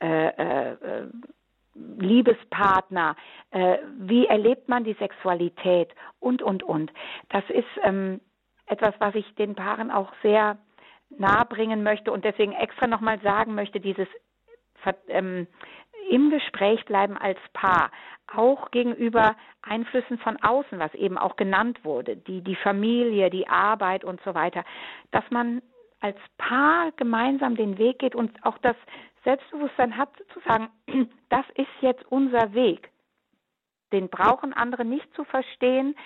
[SPEAKER 2] äh, äh, Liebespartner, äh, wie erlebt man die Sexualität? Und, und, und. Das ist ähm, etwas, was ich den Paaren auch sehr nahebringen möchte und deswegen extra nochmal sagen möchte, dieses ähm, im Gespräch bleiben als Paar, auch gegenüber Einflüssen von außen, was eben auch genannt wurde, die, die Familie, die Arbeit und so weiter, dass man als Paar gemeinsam den Weg geht und auch das Selbstbewusstsein hat, zu sagen, das ist jetzt unser Weg. Den brauchen andere nicht zu verstehen,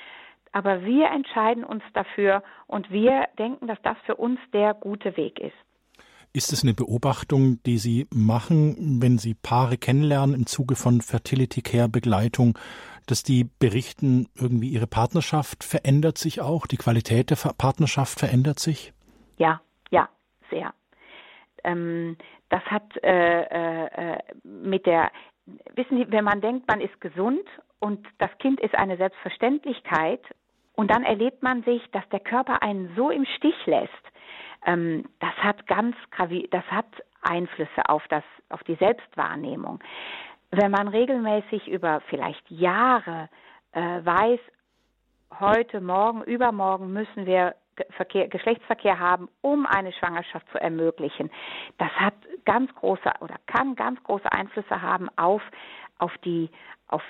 [SPEAKER 2] aber wir entscheiden uns dafür und wir denken, dass das für uns der gute Weg ist.
[SPEAKER 1] Ist es eine Beobachtung, die Sie machen, wenn Sie Paare kennenlernen im Zuge von Fertility Care Begleitung, dass die berichten, irgendwie ihre Partnerschaft verändert sich auch, die Qualität der Partnerschaft verändert sich?
[SPEAKER 2] Ja, ja, sehr. Ähm, das hat äh, äh, mit der, wissen Sie, wenn man denkt, man ist gesund und das Kind ist eine Selbstverständlichkeit und dann erlebt man sich, dass der Körper einen so im Stich lässt, ähm, das hat ganz das hat Einflüsse auf das, auf die Selbstwahrnehmung. Wenn man regelmäßig über vielleicht Jahre äh, weiß, heute, morgen, übermorgen müssen wir Verkehr, Geschlechtsverkehr haben, um eine Schwangerschaft zu ermöglichen. Das hat ganz große oder kann ganz große Einflüsse haben auf, auf die, auf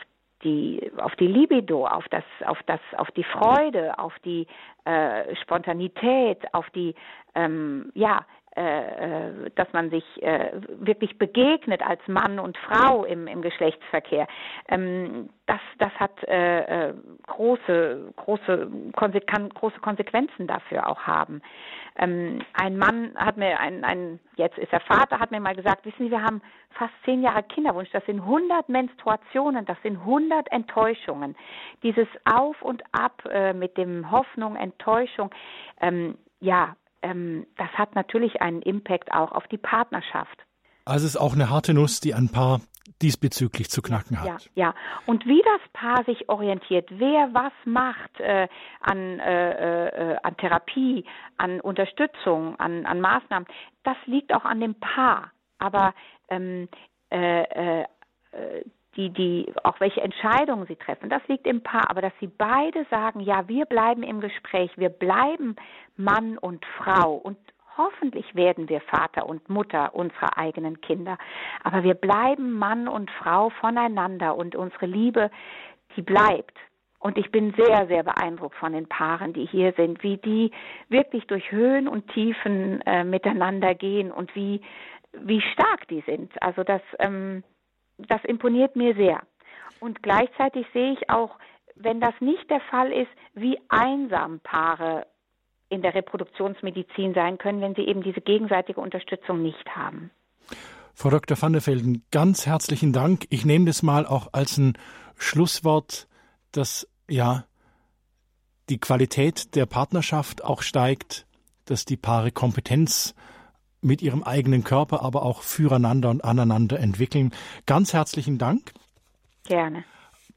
[SPEAKER 2] die, auf die Libido, auf das, auf das, auf die Freude, auf die äh, Spontanität, auf die, ähm, ja, dass man sich äh, wirklich begegnet als Mann und Frau im, im Geschlechtsverkehr. Ähm, das, das hat äh, äh, große, große, kann große Konsequenzen dafür auch haben. Ähm, ein Mann hat mir, ein, ein, jetzt ist er Vater, hat mir mal gesagt, wissen Sie, wir haben fast zehn Jahre Kinderwunsch, das sind 100 Menstruationen, das sind 100 Enttäuschungen. Dieses Auf und Ab äh, mit dem Hoffnung, Enttäuschung, ähm, ja, ähm, das hat natürlich einen Impact auch auf die Partnerschaft.
[SPEAKER 1] Also es ist auch eine harte Nuss, die ein Paar diesbezüglich zu knacken hat.
[SPEAKER 2] Ja, ja. Und wie das Paar sich orientiert, wer was macht äh, an, äh, äh, an Therapie, an Unterstützung, an, an Maßnahmen, das liegt auch an dem Paar. Aber ähm, äh, äh, die, die, auch welche Entscheidungen sie treffen, das liegt im Paar, aber dass sie beide sagen, ja, wir bleiben im Gespräch, wir bleiben Mann und Frau und hoffentlich werden wir Vater und Mutter unserer eigenen Kinder, aber wir bleiben Mann und Frau voneinander und unsere Liebe, die bleibt. Und ich bin sehr, sehr beeindruckt von den Paaren, die hier sind, wie die wirklich durch Höhen und Tiefen äh, miteinander gehen und wie, wie stark die sind. Also das, ähm, das imponiert mir sehr. Und gleichzeitig sehe ich auch, wenn das nicht der Fall ist, wie einsam Paare in der Reproduktionsmedizin sein können, wenn sie eben diese gegenseitige Unterstützung nicht haben.
[SPEAKER 1] Frau Dr. van der Velden, ganz herzlichen Dank. Ich nehme das mal auch als ein Schlusswort, dass ja die Qualität der Partnerschaft auch steigt, dass die Paare Kompetenz mit ihrem eigenen Körper, aber auch füreinander und aneinander entwickeln. Ganz herzlichen Dank.
[SPEAKER 2] Gerne.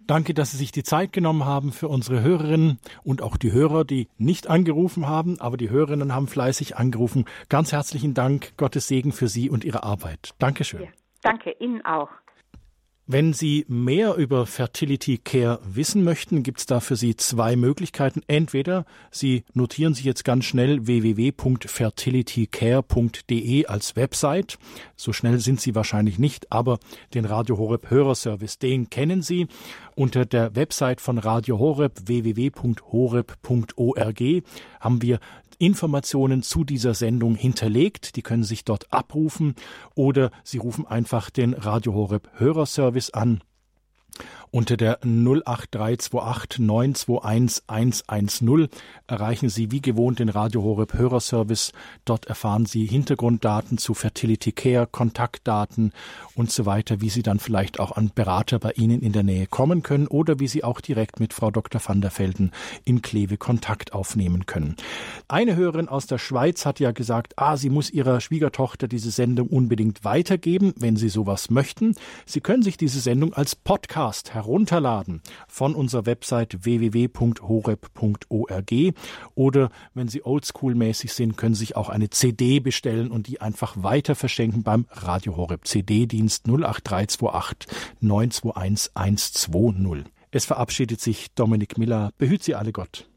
[SPEAKER 1] Danke, dass Sie sich die Zeit genommen haben für unsere Hörerinnen und auch die Hörer, die nicht angerufen haben, aber die Hörerinnen haben fleißig angerufen. Ganz herzlichen Dank. Gottes Segen für Sie und Ihre Arbeit. Dankeschön. Ja,
[SPEAKER 2] danke Ihnen auch.
[SPEAKER 1] Wenn Sie mehr über Fertility Care wissen möchten, gibt es da für Sie zwei Möglichkeiten. Entweder Sie notieren sich jetzt ganz schnell www.fertilitycare.de als Website. So schnell sind Sie wahrscheinlich nicht, aber den Radio Horeb Hörerservice, den kennen Sie. Unter der Website von Radio Horeb www.horeb.org haben wir Informationen zu dieser Sendung hinterlegt. Die können sich dort abrufen oder Sie rufen einfach den Radio Horeb Hörerservice an unter der 08328 921 110 erreichen Sie wie gewohnt den Radio Horeb Hörerservice. Dort erfahren Sie Hintergrunddaten zu Fertility Care, Kontaktdaten und so weiter, wie Sie dann vielleicht auch an Berater bei Ihnen in der Nähe kommen können oder wie Sie auch direkt mit Frau Dr. van der Velden in Kleve Kontakt aufnehmen können. Eine Hörerin aus der Schweiz hat ja gesagt, ah, sie muss ihrer Schwiegertochter diese Sendung unbedingt weitergeben, wenn sie sowas möchten. Sie können sich diese Sendung als Podcast herunterladen von unserer Website www.horeb.org oder wenn Sie oldschool-mäßig sind, können Sie sich auch eine CD bestellen und die einfach weiter verschenken beim Radio Horeb CD-Dienst 08328 921 120. Es verabschiedet sich Dominik Miller. Behüt Sie alle Gott.